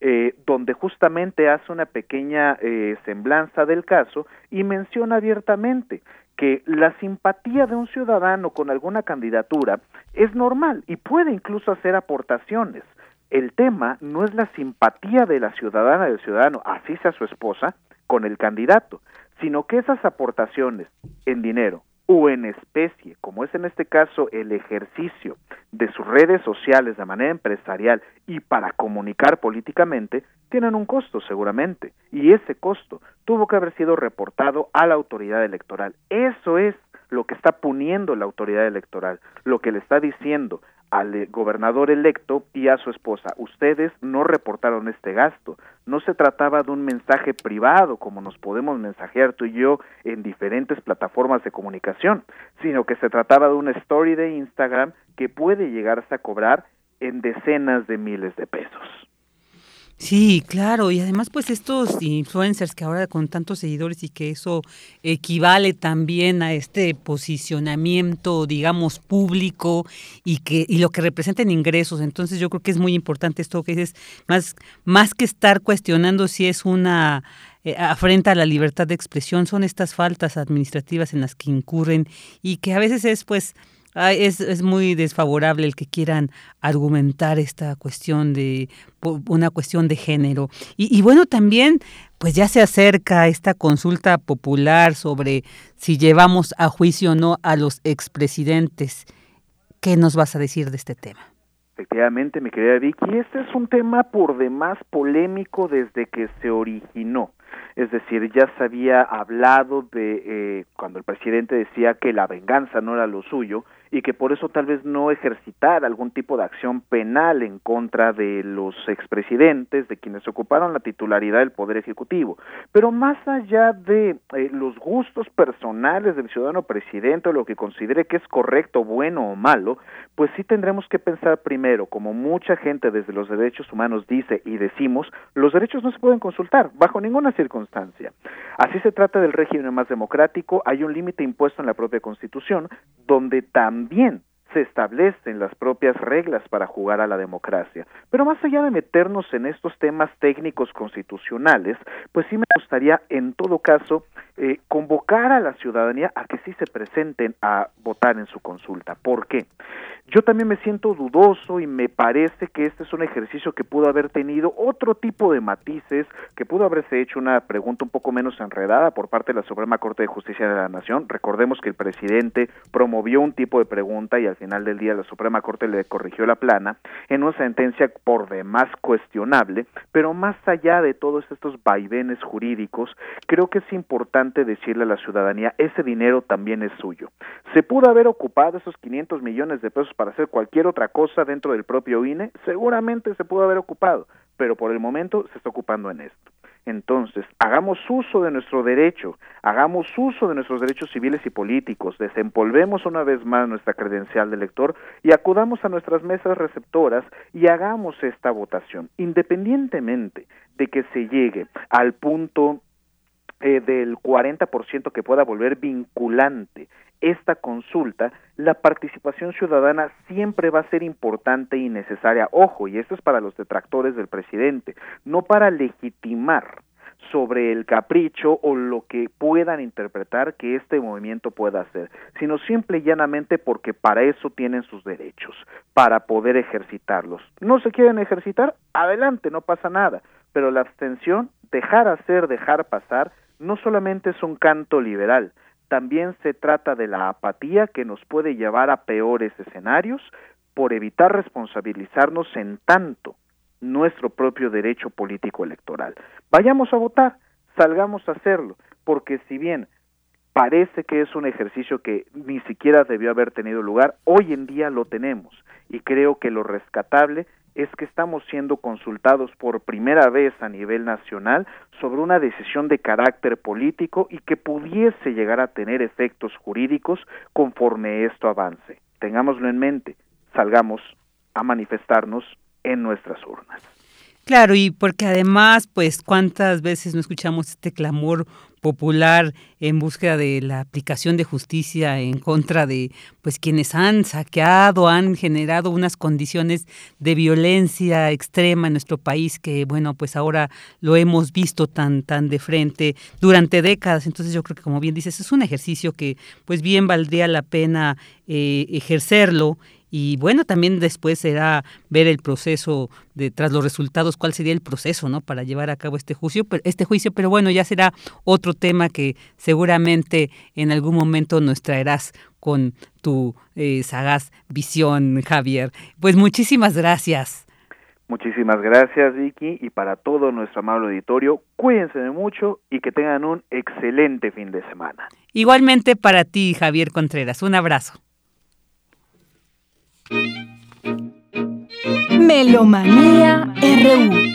eh, donde justamente hace una pequeña eh, semblanza del caso y menciona abiertamente que la simpatía de un ciudadano con alguna candidatura es normal y puede incluso hacer aportaciones. El tema no es la simpatía de la ciudadana del ciudadano, así sea su esposa, con el candidato, sino que esas aportaciones en dinero o en especie, como es en este caso el ejercicio de sus redes sociales de manera empresarial y para comunicar políticamente, tienen un costo seguramente, y ese costo tuvo que haber sido reportado a la autoridad electoral. Eso es lo que está poniendo la autoridad electoral, lo que le está diciendo al eh, gobernador electo y a su esposa. Ustedes no reportaron este gasto. No se trataba de un mensaje privado como nos podemos mensajear tú y yo en diferentes plataformas de comunicación, sino que se trataba de una story de Instagram que puede llegarse a cobrar en decenas de miles de pesos. Sí, claro, y además pues estos influencers que ahora con tantos seguidores y que eso equivale también a este posicionamiento, digamos, público y que y lo que representan ingresos. Entonces yo creo que es muy importante esto que dices, más más que estar cuestionando si es una eh, afrenta a la libertad de expresión, son estas faltas administrativas en las que incurren y que a veces es pues es, es, muy desfavorable el que quieran argumentar esta cuestión de una cuestión de género. Y, y, bueno, también pues ya se acerca esta consulta popular sobre si llevamos a juicio o no a los expresidentes. ¿Qué nos vas a decir de este tema? Efectivamente, mi querida Vicky, este es un tema por demás polémico desde que se originó. Es decir, ya se había hablado de eh, cuando el presidente decía que la venganza no era lo suyo, y que por eso tal vez no ejercitar algún tipo de acción penal en contra de los expresidentes, de quienes ocuparon la titularidad del Poder Ejecutivo. Pero más allá de eh, los gustos personales del ciudadano presidente o lo que considere que es correcto, bueno o malo, pues sí tendremos que pensar primero, como mucha gente desde los derechos humanos dice y decimos, los derechos no se pueden consultar bajo ninguna circunstancia. Así se trata del régimen más democrático, hay un límite impuesto en la propia Constitución, donde también se establecen las propias reglas para jugar a la democracia. Pero más allá de meternos en estos temas técnicos constitucionales, pues sí me gustaría en todo caso eh, convocar a la ciudadanía a que sí se presenten a votar en su consulta. ¿Por qué? Yo también me siento dudoso y me parece que este es un ejercicio que pudo haber tenido otro tipo de matices, que pudo haberse hecho una pregunta un poco menos enredada por parte de la Suprema Corte de Justicia de la Nación. Recordemos que el presidente promovió un tipo de pregunta y al final del día la Suprema Corte le corrigió la plana en una sentencia por demás cuestionable, pero más allá de todos estos vaivenes jurídicos, creo que es importante decirle a la ciudadanía, ese dinero también es suyo. ¿Se pudo haber ocupado esos 500 millones de pesos para hacer cualquier otra cosa dentro del propio INE? Seguramente se pudo haber ocupado, pero por el momento se está ocupando en esto. Entonces, hagamos uso de nuestro derecho, hagamos uso de nuestros derechos civiles y políticos, desempolvemos una vez más nuestra credencial de elector y acudamos a nuestras mesas receptoras y hagamos esta votación, independientemente de que se llegue al punto eh, del 40% que pueda volver vinculante esta consulta, la participación ciudadana siempre va a ser importante y necesaria. Ojo, y esto es para los detractores del presidente, no para legitimar sobre el capricho o lo que puedan interpretar que este movimiento pueda hacer, sino simple y llanamente porque para eso tienen sus derechos, para poder ejercitarlos. ¿No se quieren ejercitar? Adelante, no pasa nada, pero la abstención, dejar hacer, dejar pasar, no solamente es un canto liberal, también se trata de la apatía que nos puede llevar a peores escenarios por evitar responsabilizarnos en tanto nuestro propio derecho político electoral. Vayamos a votar, salgamos a hacerlo, porque si bien parece que es un ejercicio que ni siquiera debió haber tenido lugar, hoy en día lo tenemos y creo que lo rescatable es que estamos siendo consultados por primera vez a nivel nacional sobre una decisión de carácter político y que pudiese llegar a tener efectos jurídicos conforme esto avance. Tengámoslo en mente, salgamos a manifestarnos en nuestras urnas. Claro, y porque además, pues, cuántas veces no escuchamos este clamor popular en búsqueda de la aplicación de justicia en contra de pues quienes han saqueado, han generado unas condiciones de violencia extrema en nuestro país que bueno, pues ahora lo hemos visto tan tan de frente durante décadas, entonces yo creo que como bien dices, es un ejercicio que pues bien valdría la pena eh, ejercerlo y bueno, también después será ver el proceso de tras los resultados, cuál sería el proceso, ¿no? Para llevar a cabo este juicio, este juicio, pero bueno, ya será otro tema que seguramente en algún momento nos traerás con tu eh, sagaz visión, Javier. Pues muchísimas gracias. Muchísimas gracias, Vicky, y para todo nuestro amable auditorio, cuídense de mucho y que tengan un excelente fin de semana. Igualmente para ti, Javier Contreras. Un abrazo. Melomanía RU.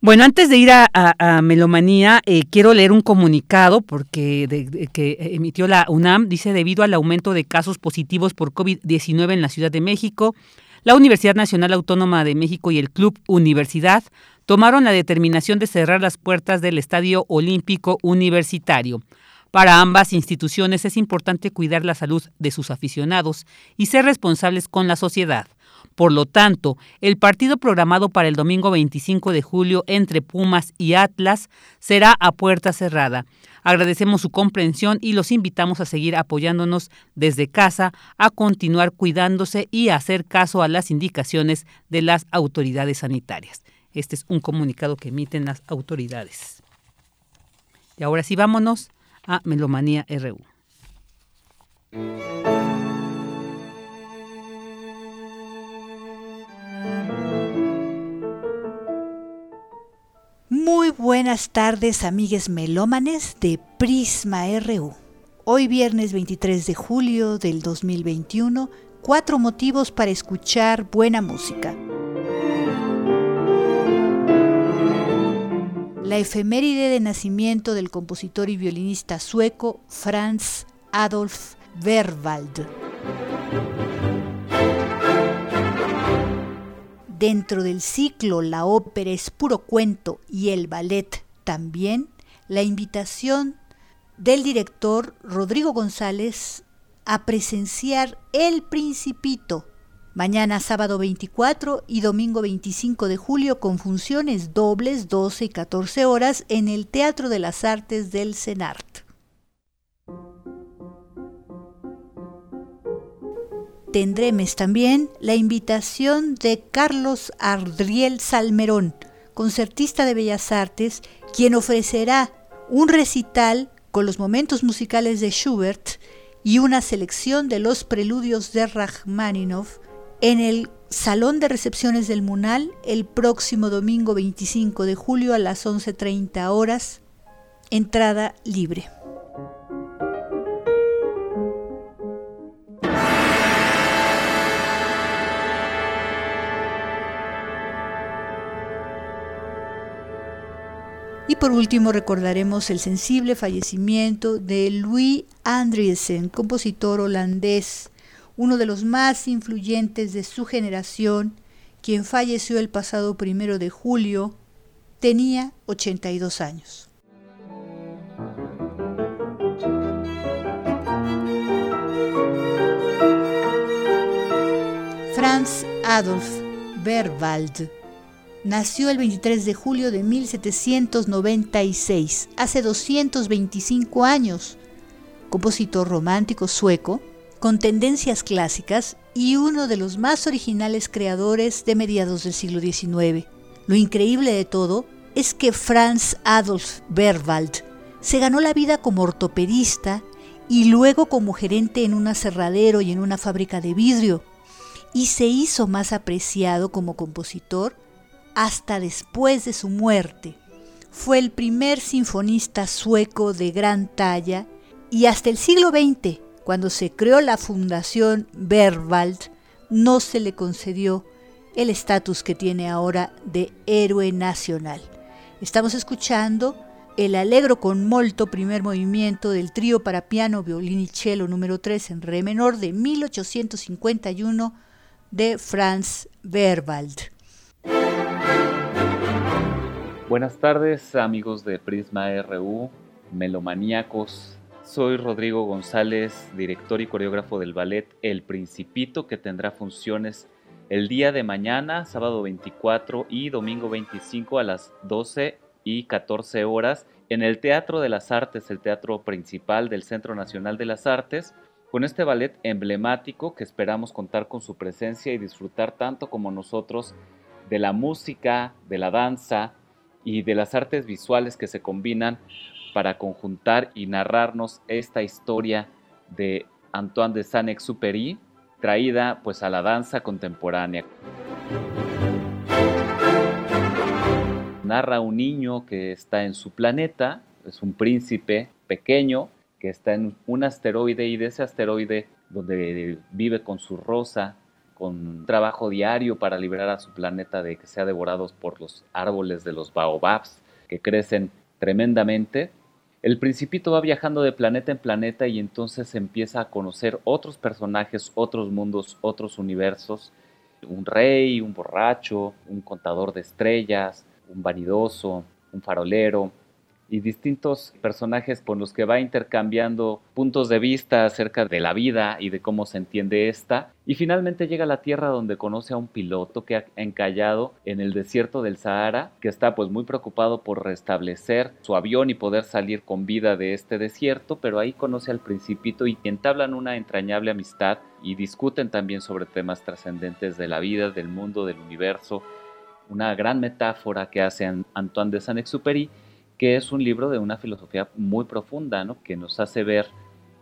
Bueno, antes de ir a, Melomanía, eh, quiero leer un comunicado porque que emitió la UNAM. Dice, debido al aumento de casos positivos por COVID-19 en la Ciudad de México, la Universidad Nacional Autónoma de México y el Club Universidad tomaron la determinación de cerrar las puertas del Estadio Olímpico Universitario. Para ambas instituciones es importante cuidar la salud de sus aficionados y ser responsables con la sociedad. Por lo tanto, el partido programado para el domingo 25 de julio entre Pumas y Atlas será a puerta cerrada. Agradecemos su comprensión y los invitamos a seguir apoyándonos desde casa, a continuar cuidándose y a hacer caso a las indicaciones de las autoridades sanitarias. Este es un comunicado que emiten las autoridades. Y ahora sí, vámonos a Melomanía RU. Muy buenas tardes, amigues melómanes de Prisma RU. Hoy viernes 23 de julio del 2021, cuatro motivos para escuchar buena música. La efeméride de nacimiento del compositor y violinista sueco Franz Adolf Verwald. Dentro del ciclo La ópera es puro cuento y el ballet también, la invitación del director Rodrigo González a presenciar El Principito Mañana sábado 24 y domingo 25 de julio con funciones dobles 12 y 14 horas en el Teatro de las Artes del CENART. Tendremos también la invitación de Carlos Ardriel Salmerón, concertista de Bellas Artes, quien ofrecerá un recital con los momentos musicales de Schubert y una selección de los preludios de Rachmaninoff en el Salón de Recepciones del Munal el próximo domingo 25 de julio a las 11.30 horas. Entrada libre. Y por último recordaremos el sensible fallecimiento de Louis Andriessen, compositor holandés, uno de los más influyentes de su generación, quien falleció el pasado primero de julio, tenía 82 años. Franz Adolf Berwald nació el 23 de julio de 1796, hace 225 años, compositor romántico sueco, con tendencias clásicas y uno de los más originales creadores de mediados del siglo XIX. Lo increíble de todo es que Franz Adolf Berwald se ganó la vida como ortopedista y luego como gerente en un aserradero y en una fábrica de vidrio, y se hizo más apreciado como compositor hasta después de su muerte. Fue el primer sinfonista sueco de gran talla y hasta el siglo XX, cuando se creó la Fundación Berwald, no se le concedió el estatus que tiene ahora de héroe nacional. Estamos escuchando el Allegro con molto primer movimiento del trío para piano, violín y cello número 3 en re menor de 1851 de Franz Berwald. Buenas tardes amigos de Prisma RU, melomaníacos. Soy Rodrigo González, director y coreógrafo del ballet El Principito, que tendrá funciones el día de mañana, sábado 24 y domingo 25 a las 12 y 14 horas en el Teatro de las Artes, el teatro principal del Centro Nacional de las Artes, con este ballet emblemático que esperamos contar con su presencia y disfrutar tanto como nosotros de la música, de la danza y de las artes visuales que se combinan para conjuntar y narrarnos esta historia de Antoine de Saint-Exupéry traída pues a la danza contemporánea. Narra un niño que está en su planeta, es un príncipe pequeño que está en un asteroide y de ese asteroide donde vive con su rosa con trabajo diario para liberar a su planeta de que sea devorado por los árboles de los baobabs que crecen tremendamente, el principito va viajando de planeta en planeta y entonces empieza a conocer otros personajes, otros mundos, otros universos, un rey, un borracho, un contador de estrellas, un vanidoso, un farolero, y distintos personajes con los que va intercambiando puntos de vista acerca de la vida y de cómo se entiende esta. Y finalmente llega a la Tierra donde conoce a un piloto que ha encallado en el desierto del Sahara, que está pues muy preocupado por restablecer su avión y poder salir con vida de este desierto, pero ahí conoce al principito y entablan una entrañable amistad y discuten también sobre temas trascendentes de la vida, del mundo, del universo. Una gran metáfora que hace Antoine de Saint-Exupéry que es un libro de una filosofía muy profunda, ¿no? que nos hace ver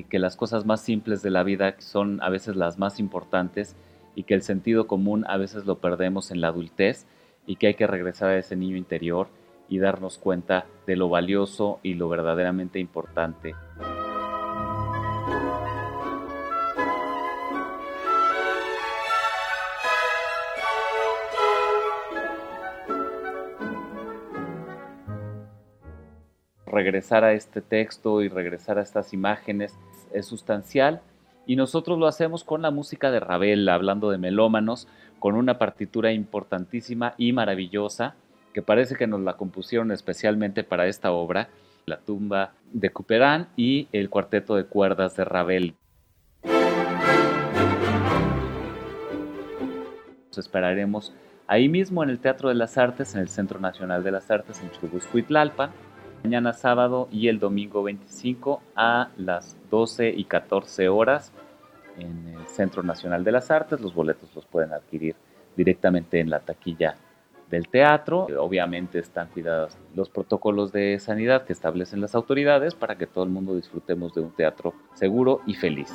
que las cosas más simples de la vida son a veces las más importantes y que el sentido común a veces lo perdemos en la adultez y que hay que regresar a ese niño interior y darnos cuenta de lo valioso y lo verdaderamente importante. Regresar a este texto y regresar a estas imágenes es sustancial y nosotros lo hacemos con la música de Ravel, hablando de melómanos, con una partitura importantísima y maravillosa que parece que nos la compusieron especialmente para esta obra, La tumba de Couperin y el cuarteto de cuerdas de Ravel. Nos esperaremos ahí mismo en el Teatro de las Artes, en el Centro Nacional de las Artes en Churubusco, mañana sábado y el domingo 25 a las 12 y 14 horas en el Centro Nacional de las Artes. Los boletos los pueden adquirir directamente en la taquilla del teatro. Obviamente están cuidados los protocolos de sanidad que establecen las autoridades para que todo el mundo disfrutemos de un teatro seguro y feliz.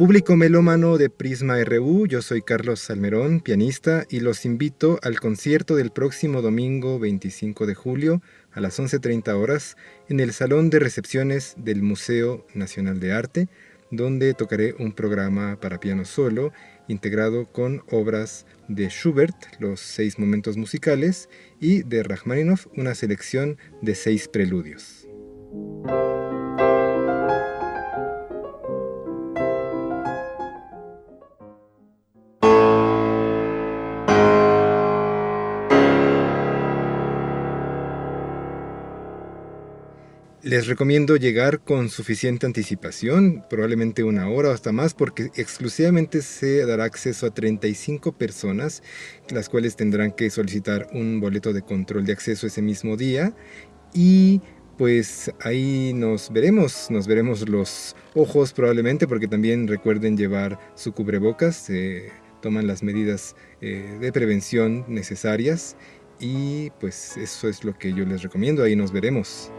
Público melómano de Prisma RU, yo soy Carlos Salmerón, pianista, y los invito al concierto del próximo domingo 25 de julio a las 11.30 horas en el Salón de Recepciones del Museo Nacional de Arte, donde tocaré un programa para piano solo integrado con obras de Schubert, los seis momentos musicales, y de Rachmaninoff, una selección de seis preludios. Les recomiendo llegar con suficiente anticipación, probablemente una hora o hasta más, porque exclusivamente se dará acceso a 35 personas, las cuales tendrán que solicitar un boleto de control de acceso ese mismo día. Y pues ahí nos veremos, nos veremos los ojos probablemente, porque también recuerden llevar su cubrebocas, se toman las medidas eh, de prevención necesarias. Y pues eso es lo que yo les recomiendo, ahí nos veremos.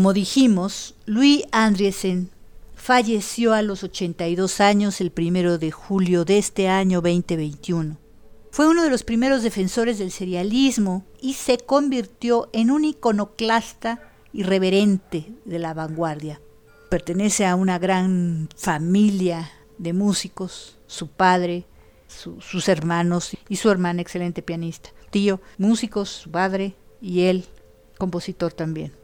Como dijimos, Louis Andriesen falleció a los 82 años el primero de julio de este año 2021. Fue uno de los primeros defensores del serialismo y se convirtió en un iconoclasta irreverente de la vanguardia. Pertenece a una gran familia de músicos, su padre, sus hermanos y su hermana excelente pianista. Tío, músicos, su padre y él, compositor también.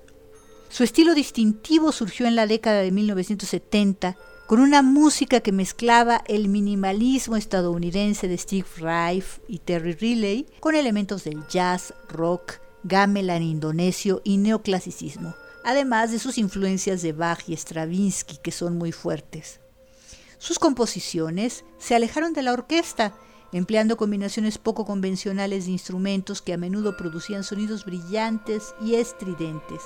Su estilo distintivo surgió en la década de 1970 con una música que mezclaba el minimalismo estadounidense de Steve Reif y Terry Riley con elementos del jazz, rock, gamelan indonesio y neoclasicismo, además de sus influencias de Bach y Stravinsky que son muy fuertes. Sus composiciones se alejaron de la orquesta empleando combinaciones poco convencionales de instrumentos que a menudo producían sonidos brillantes y estridentes.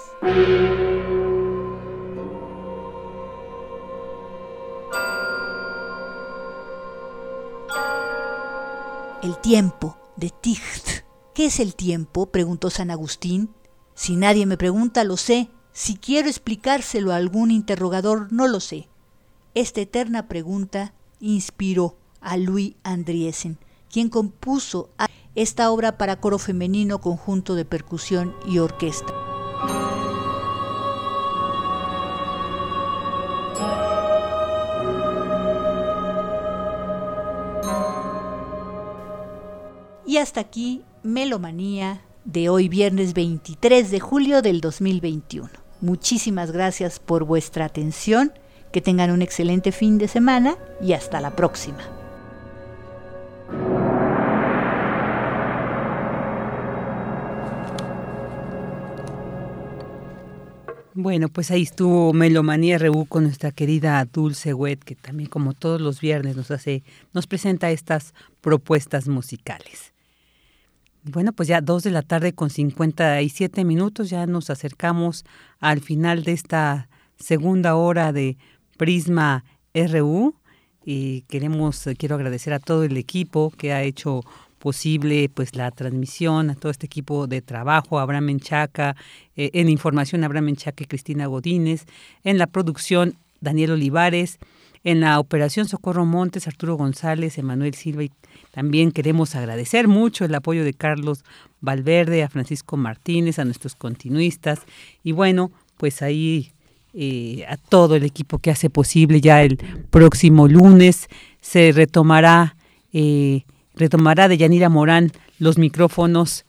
El tiempo de Ticht. ¿Qué es el tiempo? preguntó San Agustín. Si nadie me pregunta, lo sé. Si quiero explicárselo a algún interrogador, no lo sé. Esta eterna pregunta inspiró a Louis Andriesen, quien compuso esta obra para coro femenino, conjunto de percusión y orquesta. Y hasta aquí, Melomanía de hoy viernes 23 de julio del 2021. Muchísimas gracias por vuestra atención, que tengan un excelente fin de semana y hasta la próxima. Bueno, pues ahí estuvo Melomanía RU con nuestra querida Dulce Wet, que también como todos los viernes nos hace, nos presenta estas propuestas musicales. Bueno, pues ya dos de la tarde con 57 minutos, ya nos acercamos al final de esta segunda hora de Prisma RU y queremos, quiero agradecer a todo el equipo que ha hecho posible pues la transmisión a todo este equipo de trabajo, Abraham Menchaca, eh, en información Abraham Menchaca y Cristina Godínez, en la producción Daniel Olivares, en la operación Socorro Montes, Arturo González, Emanuel Silva y también queremos agradecer mucho el apoyo de Carlos Valverde, a Francisco Martínez, a nuestros continuistas y bueno, pues ahí eh, a todo el equipo que hace posible ya el próximo lunes se retomará eh, retomará de Yanira Morán los micrófonos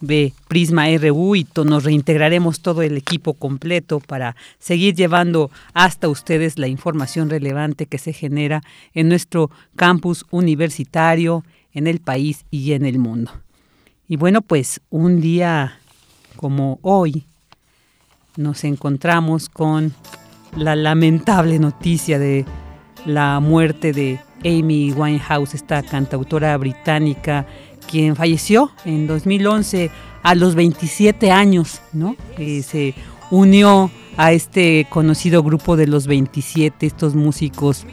de Prisma RU y nos reintegraremos todo el equipo completo para seguir llevando hasta ustedes la información relevante que se genera en nuestro campus universitario, en el país y en el mundo. Y bueno, pues un día como hoy, nos encontramos con la lamentable noticia de la muerte de Amy Winehouse, esta cantautora británica, quien falleció en 2011 a los 27 años, ¿no? se unió a este conocido grupo de los 27, estos músicos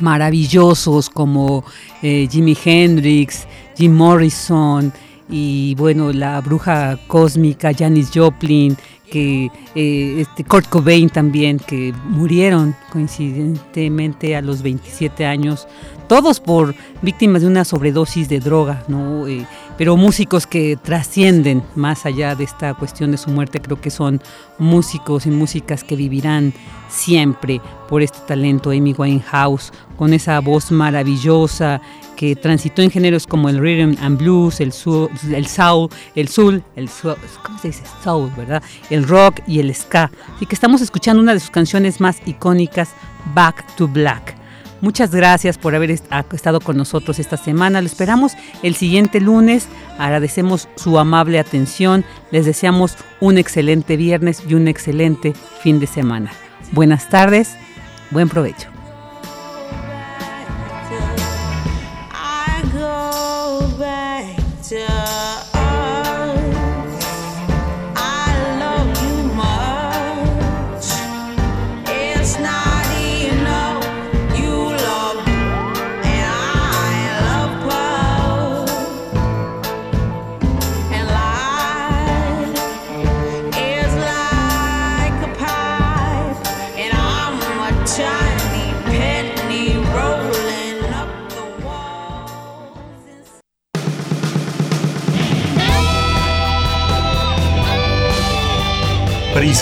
maravillosos como eh, Jimi Hendrix, Jim Morrison y bueno, la bruja cósmica Janis Joplin, que eh, este Kurt Cobain también, que murieron coincidentemente a los 27 años, todos por víctimas de una sobredosis de droga, ¿no? Eh, pero músicos que trascienden más allá de esta cuestión de su muerte, creo que son músicos y músicas que vivirán siempre por este talento, Amy Winehouse, con esa voz maravillosa que transitó en géneros como el rhythm and blues, el soul, el soul, el soul, ¿verdad? El rock y el ska. Y que estamos escuchando una de sus canciones más icónicas, Back to Black. Muchas gracias por haber estado con nosotros esta semana. Lo esperamos el siguiente lunes. Agradecemos su amable atención. Les deseamos un excelente viernes y un excelente fin de semana. Buenas tardes. Buen provecho.